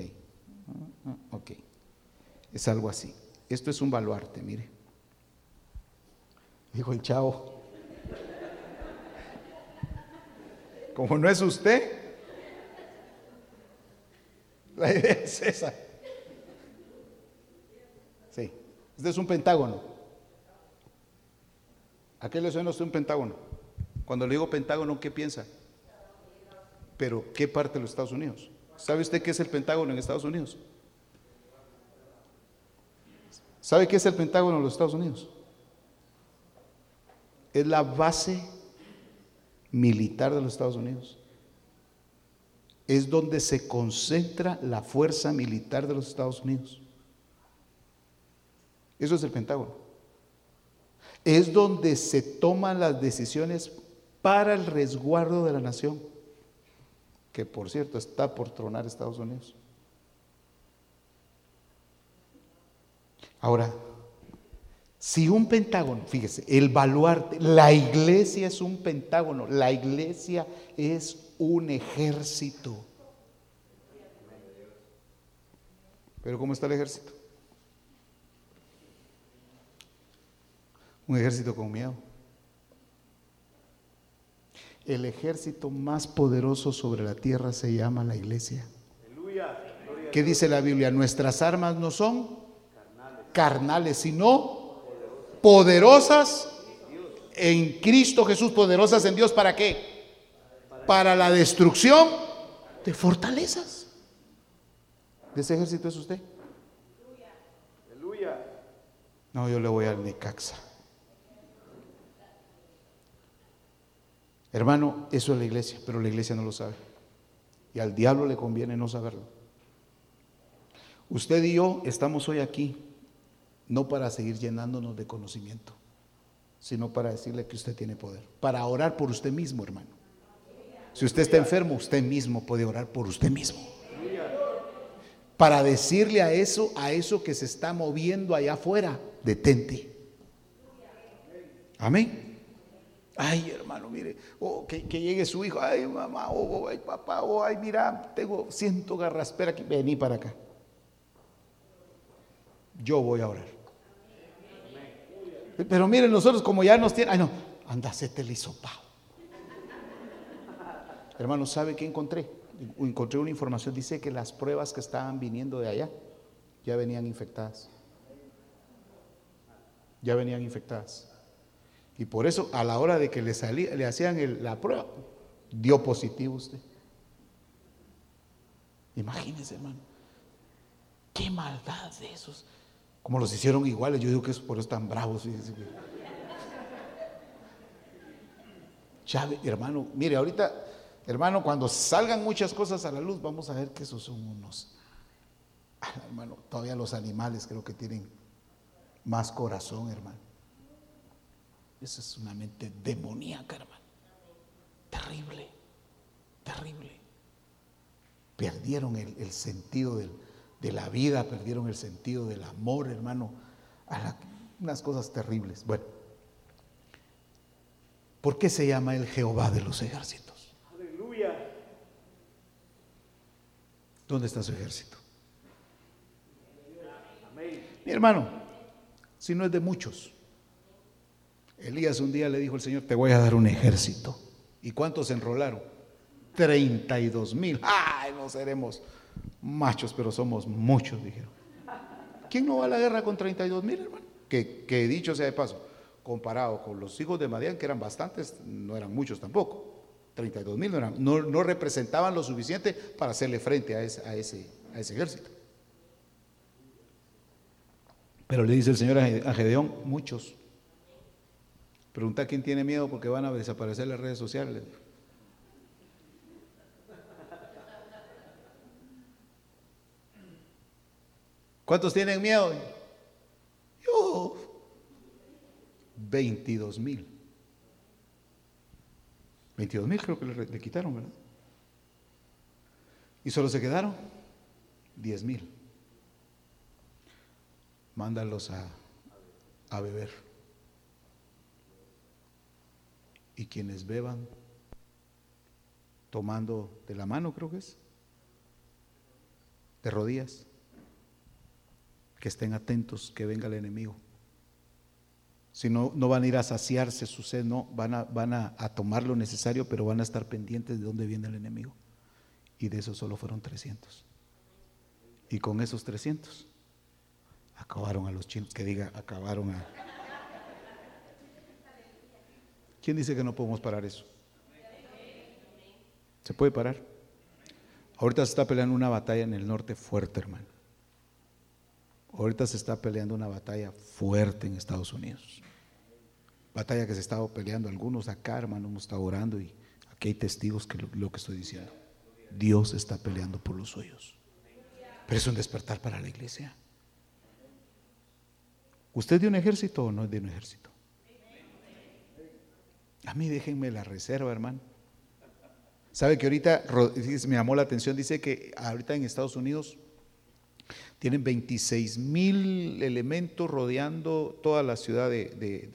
Ok. Es algo así. Esto es un baluarte, mire. Dijo el chavo. Como no es usted, la idea es esa. Sí. Este es un pentágono. ¿A qué le suena usted un pentágono? Cuando le digo Pentágono, ¿qué piensa? Pero, ¿qué parte de los Estados Unidos? ¿Sabe usted qué es el Pentágono en Estados Unidos? ¿Sabe qué es el Pentágono en los Estados Unidos? Es la base militar de los Estados Unidos. Es donde se concentra la fuerza militar de los Estados Unidos. Eso es el Pentágono. Es donde se toman las decisiones para el resguardo de la nación, que por cierto está por tronar Estados Unidos. Ahora, si un pentágono, fíjese, el baluarte, la iglesia es un pentágono, la iglesia es un ejército. Pero ¿cómo está el ejército? Un ejército con miedo el ejército más poderoso sobre la tierra se llama la iglesia. ¿Qué dice la Biblia? Nuestras armas no son carnales, sino poderosas en Cristo Jesús, poderosas en Dios. ¿Para qué? Para la destrucción de fortalezas. ¿De ese ejército es usted? No, yo le voy al Necaxa. Hermano, eso es la iglesia, pero la iglesia no lo sabe. Y al diablo le conviene no saberlo. Usted y yo estamos hoy aquí no para seguir llenándonos de conocimiento, sino para decirle que usted tiene poder, para orar por usted mismo, hermano. Si usted está enfermo, usted mismo puede orar por usted mismo. Para decirle a eso, a eso que se está moviendo allá afuera, detente. Amén. Ay, hermano, mire, oh, que, llegue su hijo, ay, mamá, oh, oh, ay, papá, oh, ay, mira, tengo, siento garraspera aquí, vení para acá. Yo voy a orar. Pero miren, nosotros como ya nos tienen, ay, no, anda, el hisopado. Hermano, ¿sabe qué encontré? Encontré una información, dice que las pruebas que estaban viniendo de allá ya venían infectadas. Ya venían infectadas. Y por eso a la hora de que le, salía, le hacían la prueba, dio positivo usted. Imagínense, hermano. Qué maldad de esos. Como los hicieron iguales, yo digo que es por eso tan bravos. Chávez, hermano, mire, ahorita, hermano, cuando salgan muchas cosas a la luz, vamos a ver que esos son unos. Ah, hermano, todavía los animales creo que tienen más corazón, hermano. Esa es una mente demoníaca, hermano. terrible, terrible. Perdieron el, sentido de la vida, perdieron el sentido del amor, hermano. A unas cosas terribles. Bueno, ¿por qué se llama el Jehová de los ejércitos? Aleluya. ¿Dónde está su ejército? Mi hermano, si no es de muchos. Elías un día le dijo al Señor, te voy a dar un ejército. ¿Y cuántos se enrolaron? 32 mil. Ay, no seremos machos, pero somos muchos, dijeron. ¿Quién no va a la guerra con 32 mil, hermano? Que, dicho sea de paso, comparado con los hijos de Madián, que eran bastantes, no eran muchos tampoco. 32 mil no, no, representaban lo suficiente para hacerle frente a ese, a ese, a ese ejército. Pero le dice el Señor a Gedeón, muchos. Pregunta quién tiene miedo porque van a desaparecer las redes sociales. ¿Cuántos tienen miedo? Yo, 22 mil. 22 mil creo que le, quitaron, ¿verdad? Y solo se quedaron 10 mil mándalos a, a beber. Y quienes beban, tomando de la mano, creo que es, de rodillas, que estén atentos, que venga el enemigo. Si no, no van a ir a saciarse su sed, no, van, a, van a, tomar lo necesario, pero van a estar pendientes de dónde viene el enemigo. Y de eso solo fueron 300. Y con esos 300 Acabaron a los chinos, que diga, acabaron a... ¿Quién dice que no podemos parar eso? ¿Se puede parar? Ahorita se está peleando una batalla en el norte fuerte, hermano. Ahorita se está peleando una batalla fuerte en Estados Unidos. Batalla que se estado peleando algunos acá, hermano, hemos estado orando y aquí hay testigos que lo, lo que estoy diciendo. Dios está peleando por los suyos. Pero es un despertar para la iglesia. ¿Usted es de un ejército o no es de un ejército? A mí déjenme la reserva, hermano. ¿Sabe que ahorita me llamó la atención? Dice que ahorita en Estados Unidos tienen 26 mil elementos rodeando toda la ciudad de,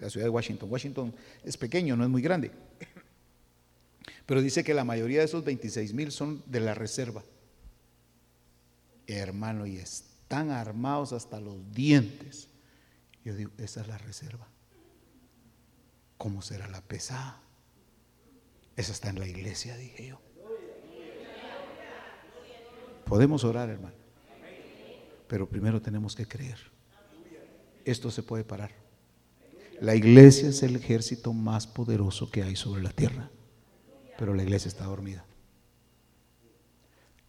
la ciudad de Washington. Washington es pequeño, no es muy grande. Pero dice que la mayoría de esos 26 mil son de la reserva. Hermano, y es están armados hasta los dientes. Yo digo, esa es la reserva. ¿Cómo será la pesada? Esa está en la iglesia, dije yo. Podemos orar, hermano. Pero primero tenemos que creer. Esto se puede parar. La iglesia es el ejército más poderoso que hay sobre la tierra. Pero la iglesia está dormida.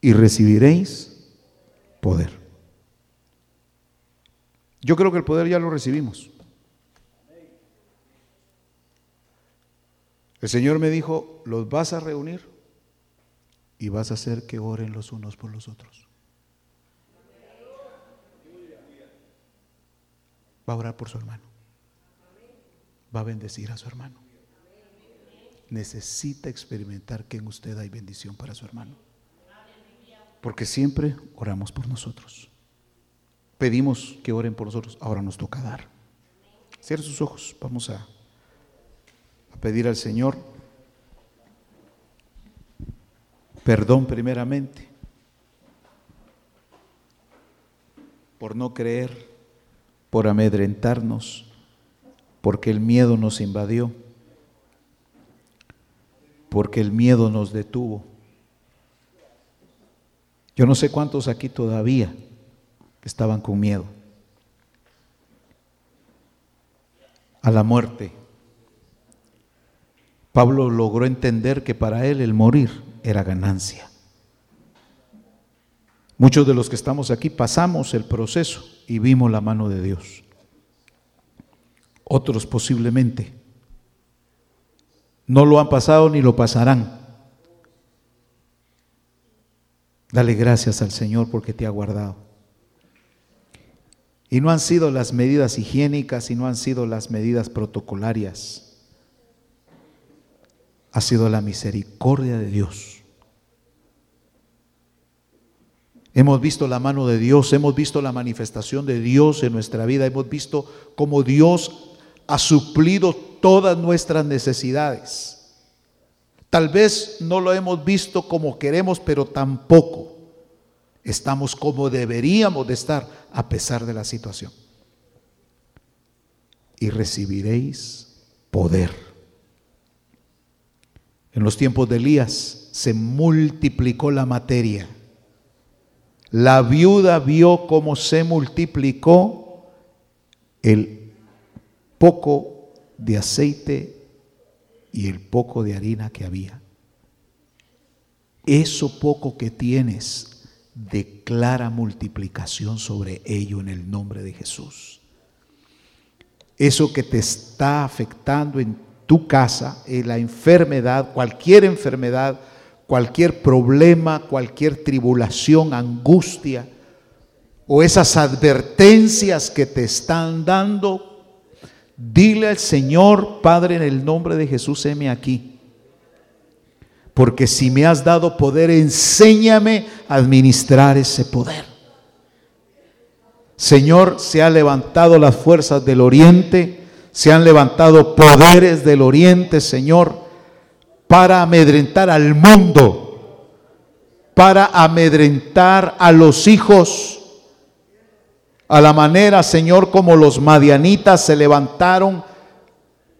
Y recibiréis poder. Yo creo que el poder ya lo recibimos. El Señor me dijo, los vas a reunir y vas a hacer que oren los unos por los otros. Va a orar por su hermano. Va a bendecir a su hermano. Necesita experimentar que en usted hay bendición para su hermano. Porque siempre oramos por nosotros pedimos que oren por nosotros, ahora nos toca dar. Cierre sus ojos, vamos a, a pedir al Señor perdón primeramente por no creer, por amedrentarnos, porque el miedo nos invadió, porque el miedo nos detuvo. Yo no sé cuántos aquí todavía estaban con miedo a la muerte. Pablo logró entender que para él el morir era ganancia. Muchos de los que estamos aquí pasamos el proceso y vimos la mano de Dios. Otros posiblemente no lo han pasado ni lo pasarán. Dale gracias al Señor porque te ha guardado. Y no han sido las medidas higiénicas y no han sido las medidas protocolarias. Ha sido la misericordia de Dios. Hemos visto la mano de Dios, hemos visto la manifestación de Dios en nuestra vida, hemos visto cómo Dios ha suplido todas nuestras necesidades. Tal vez no lo hemos visto como queremos, pero tampoco estamos como deberíamos de estar a pesar de la situación. Y recibiréis poder. En los tiempos de Elías se multiplicó la materia la viuda vio cómo se multiplicó el poco de aceite y el poco de harina que había. Eso poco que tienes, declara multiplicación sobre ello en el nombre de Jesús. Eso que te está afectando en tu casa, en la enfermedad, cualquier enfermedad, cualquier problema, cualquier tribulación, angustia o esas advertencias que te están dando, dile al Señor, Padre, en el nombre de Jesús, heme aquí. Porque si me has dado poder, enséñame a administrar ese poder. Señor, se han levantado las fuerzas del oriente, se han levantado poderes del oriente, Señor para amedrentar al mundo, para amedrentar a los hijos, a la manera, Señor, como los madianitas se levantaron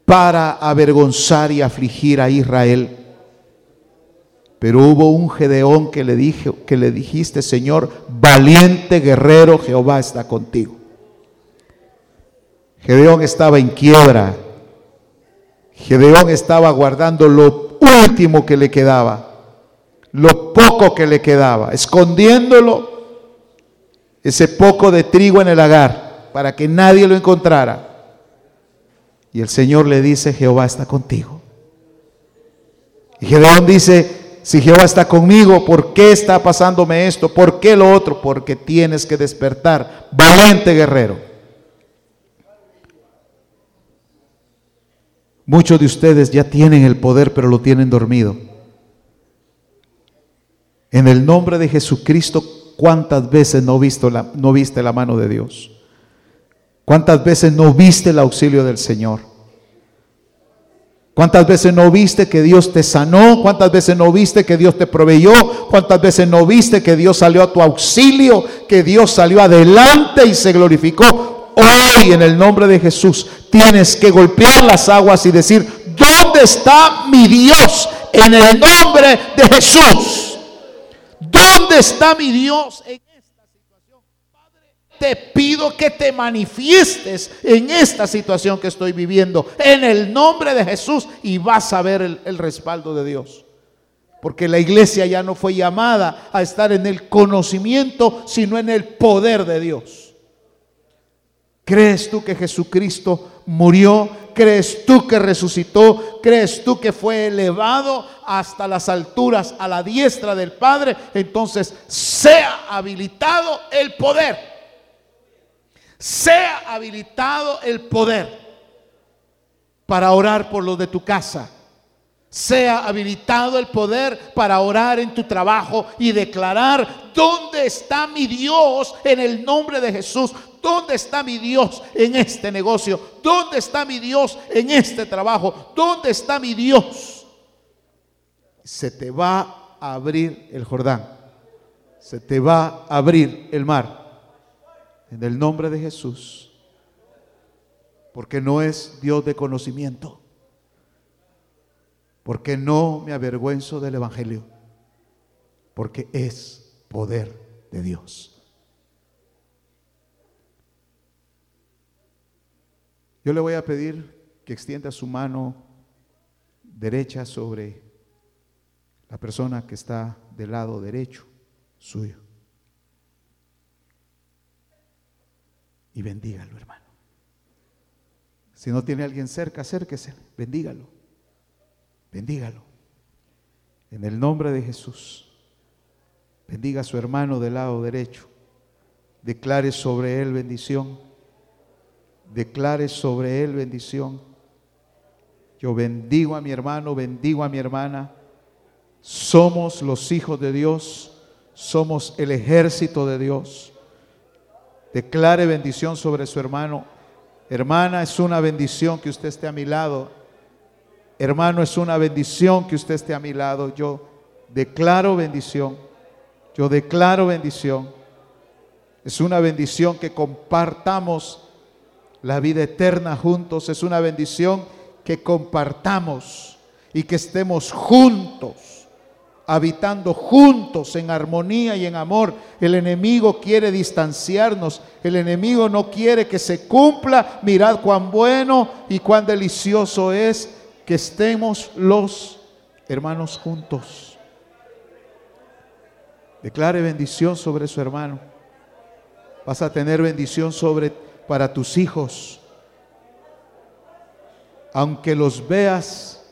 para avergonzar y afligir a Israel. Pero hubo un Gedeón que le, que le dijiste, Señor, valiente guerrero, Jehová está contigo. Gedeón estaba en quiebra. Gedeón estaba guardando lo último que le quedaba, lo poco que le quedaba, escondiéndolo, ese poco de trigo en el lagar, para que nadie lo encontrara. Y el Señor le dice, Jehová está contigo. Y Gedeón dice, si Jehová está conmigo, ¿por qué está pasándome esto? ¿Por qué lo otro? Porque tienes que despertar, valiente guerrero. Muchos de ustedes ya tienen el poder, pero lo tienen dormido. En el nombre de Jesucristo, ¿cuántas veces no, visto la, viste la mano de Dios? ¿Cuántas veces no viste el auxilio del Señor? ¿Cuántas veces no viste que Dios te sanó? ¿Cuántas veces no viste que Dios te proveyó? ¿Cuántas veces no viste que Dios salió a tu auxilio? Que Dios salió adelante y se glorificó hoy en el nombre de Jesús tienes que golpear las aguas y decir, ¿dónde está mi Dios en el nombre de Jesús? ¿Dónde está mi Dios en esta situación? Padre, te pido que te manifiestes en esta situación que estoy viviendo en el nombre de Jesús y vas a ver el, el respaldo de Dios. Porque la iglesia ya no fue llamada a estar en el conocimiento, sino en el poder de Dios. ¿Crees tú que Jesucristo murió? ¿Crees tú que resucitó? ¿Crees tú que fue elevado hasta las alturas a la diestra del Padre? Entonces sea habilitado el poder. Sea habilitado el poder para orar por los de tu casa. Sea habilitado el poder para orar en tu trabajo y declarar, ¿dónde está mi Dios en el nombre de Jesús? ¿Dónde está mi Dios en este negocio? ¿Dónde está mi Dios en este trabajo? ¿Dónde está mi Dios? Se te va a abrir el Jordán. Se te va a abrir el mar. En el nombre de Jesús. Porque no es Dios de conocimiento. Porque no me avergüenzo del Evangelio. Porque es poder de Dios. Yo le voy a pedir que extienda su mano derecha sobre la persona que está del lado derecho suyo. Y bendígalo, hermano. Si no tiene alguien cerca, acérquese, bendígalo. Bendígalo. En el nombre de Jesús. Bendiga a su hermano del lado derecho. Declare sobre él bendición declare sobre él bendición. Yo bendigo a mi hermano, bendigo a mi hermana. Somos los hijos de Dios, somos el ejército de Dios. Declare bendición sobre su hermano. Hermana, es una bendición que usted esté a mi lado. Hermano, es una bendición que usted esté a mi lado. Yo declaro bendición. Yo declaro bendición. Es una bendición que compartamos la vida eterna juntos. Es una bendición que compartamos y que estemos juntos, habitando juntos en armonía y en amor. El enemigo quiere distanciarnos. El enemigo no quiere que se cumpla. Mirad cuán bueno y cuán delicioso es que estemos los hermanos juntos. Declare bendición sobre su hermano. Vas a tener bendición sobre para tus hijos. Aunque los veas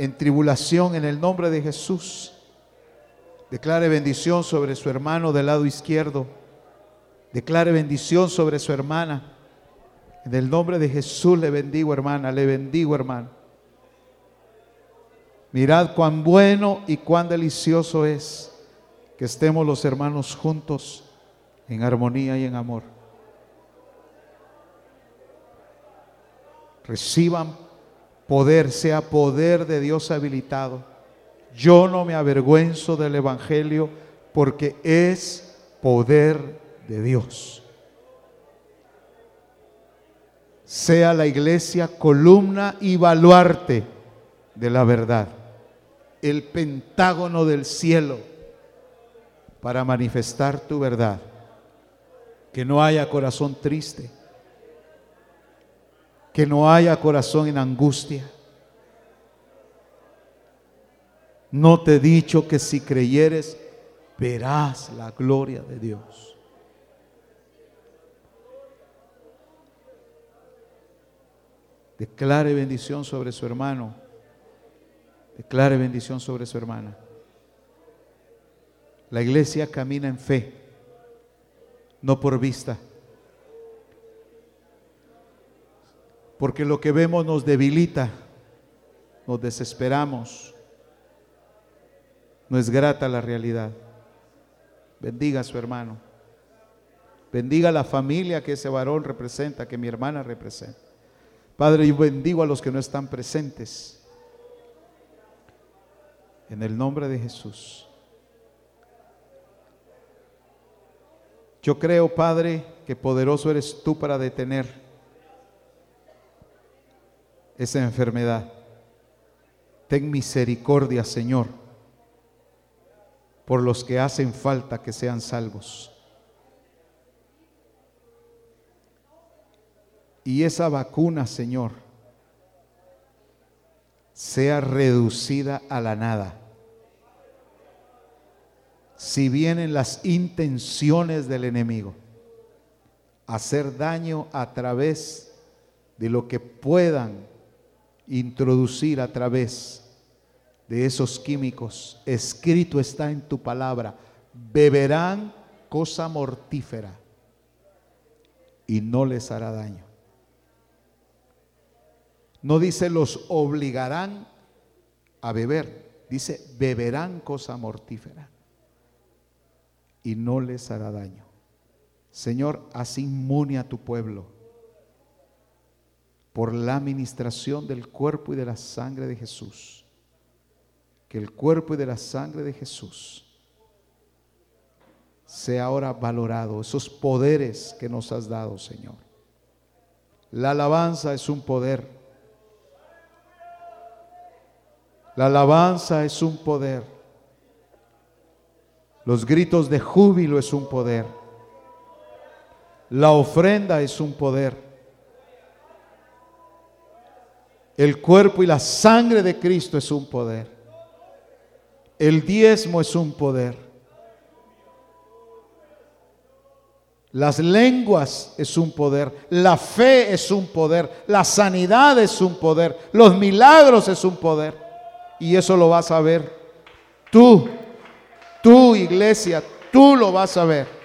en tribulación en el nombre de Jesús. Declare bendición sobre su hermano del lado izquierdo. Declare bendición sobre su hermana. En el nombre de Jesús le bendigo, hermana, le bendigo, hermano. Mirad cuán bueno y cuán delicioso es que estemos los hermanos juntos en armonía y en amor. Reciban poder, sea poder de Dios habilitado. Yo no me avergüenzo del Evangelio porque es poder de Dios. Sea la iglesia columna y baluarte de la verdad, el pentágono del cielo para manifestar tu verdad. Que no haya corazón triste. Que no haya corazón en angustia. No te he dicho que si creyeres, verás la gloria de Dios. Declare bendición sobre su hermano. Declare bendición sobre su hermana. La iglesia camina en fe, no por vista. Porque lo que vemos nos debilita, nos desesperamos. No es grata la realidad. Bendiga a su hermano. Bendiga a la familia que ese varón representa, que mi hermana representa. Padre, yo bendigo a los que no están presentes. En el nombre de Jesús. Yo creo, Padre, que poderoso eres tú para detener esa enfermedad. Ten misericordia, Señor, por los que hacen falta que sean salvos. Y esa vacuna, Señor, sea reducida a la nada si vienen las intenciones del enemigo, hacer daño a través de lo que puedan introducir a través de esos químicos. Escrito está en tu palabra, beberán cosa mortífera y no les hará daño. No dice los obligarán a beber, dice beberán cosa mortífera y no les hará daño. Señor, haz inmune a tu pueblo por la administración del cuerpo y de la sangre de Jesús. Que el cuerpo y de la sangre de Jesús sea ahora valorado, esos poderes que nos has dado, Señor. La alabanza es un poder. La alabanza es un poder. Los gritos de júbilo es un poder. La ofrenda es un poder. El cuerpo y la sangre de Cristo es un poder. El diezmo es un poder. Las lenguas es un poder, la fe es un poder, la sanidad es un poder, los milagros es un poder. Y eso lo vas a ver tú Tú, iglesia, tú lo vas a ver.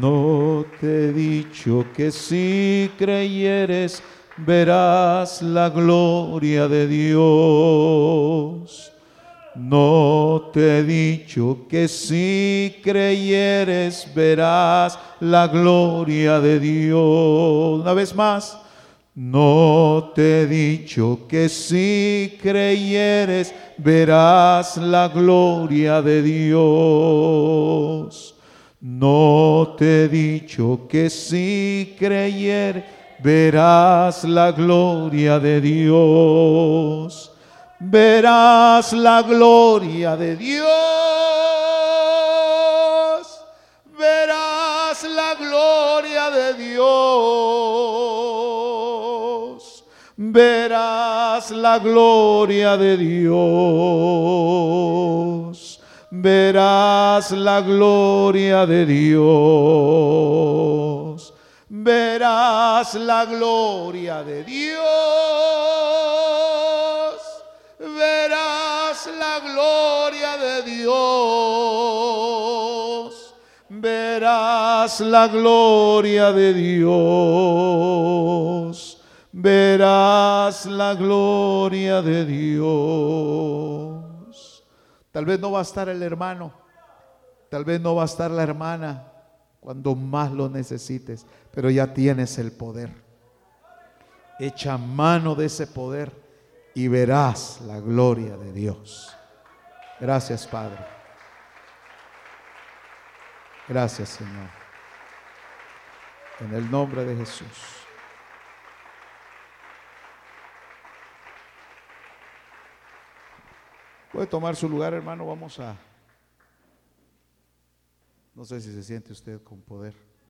No te he dicho que si creyeres verás la gloria de Dios. No te he dicho que si creyeres verás la gloria de Dios. Una vez más, no te he dicho que si creyeres verás la gloria de Dios. No te he dicho que si creyeres verás la gloria de Dios verás la gloria de Dios. Verás la gloria de Dios. Verás la gloria de Dios. Verás la gloria de Dios. Verás la gloria de Dios verás la gloria de Dios. Verás la gloria de Dios. Verás la gloria de Dios. Tal vez no va a estar el hermano. Tal vez no va a estar la hermana cuando más lo necesites. Pero ya tienes el poder. Echa mano de ese poder y verás la gloria de Dios. Gracias, Padre. Gracias, Señor. En el nombre de Jesús. Puede tomar su lugar, hermano. Vamos a... No sé si se siente usted con poder.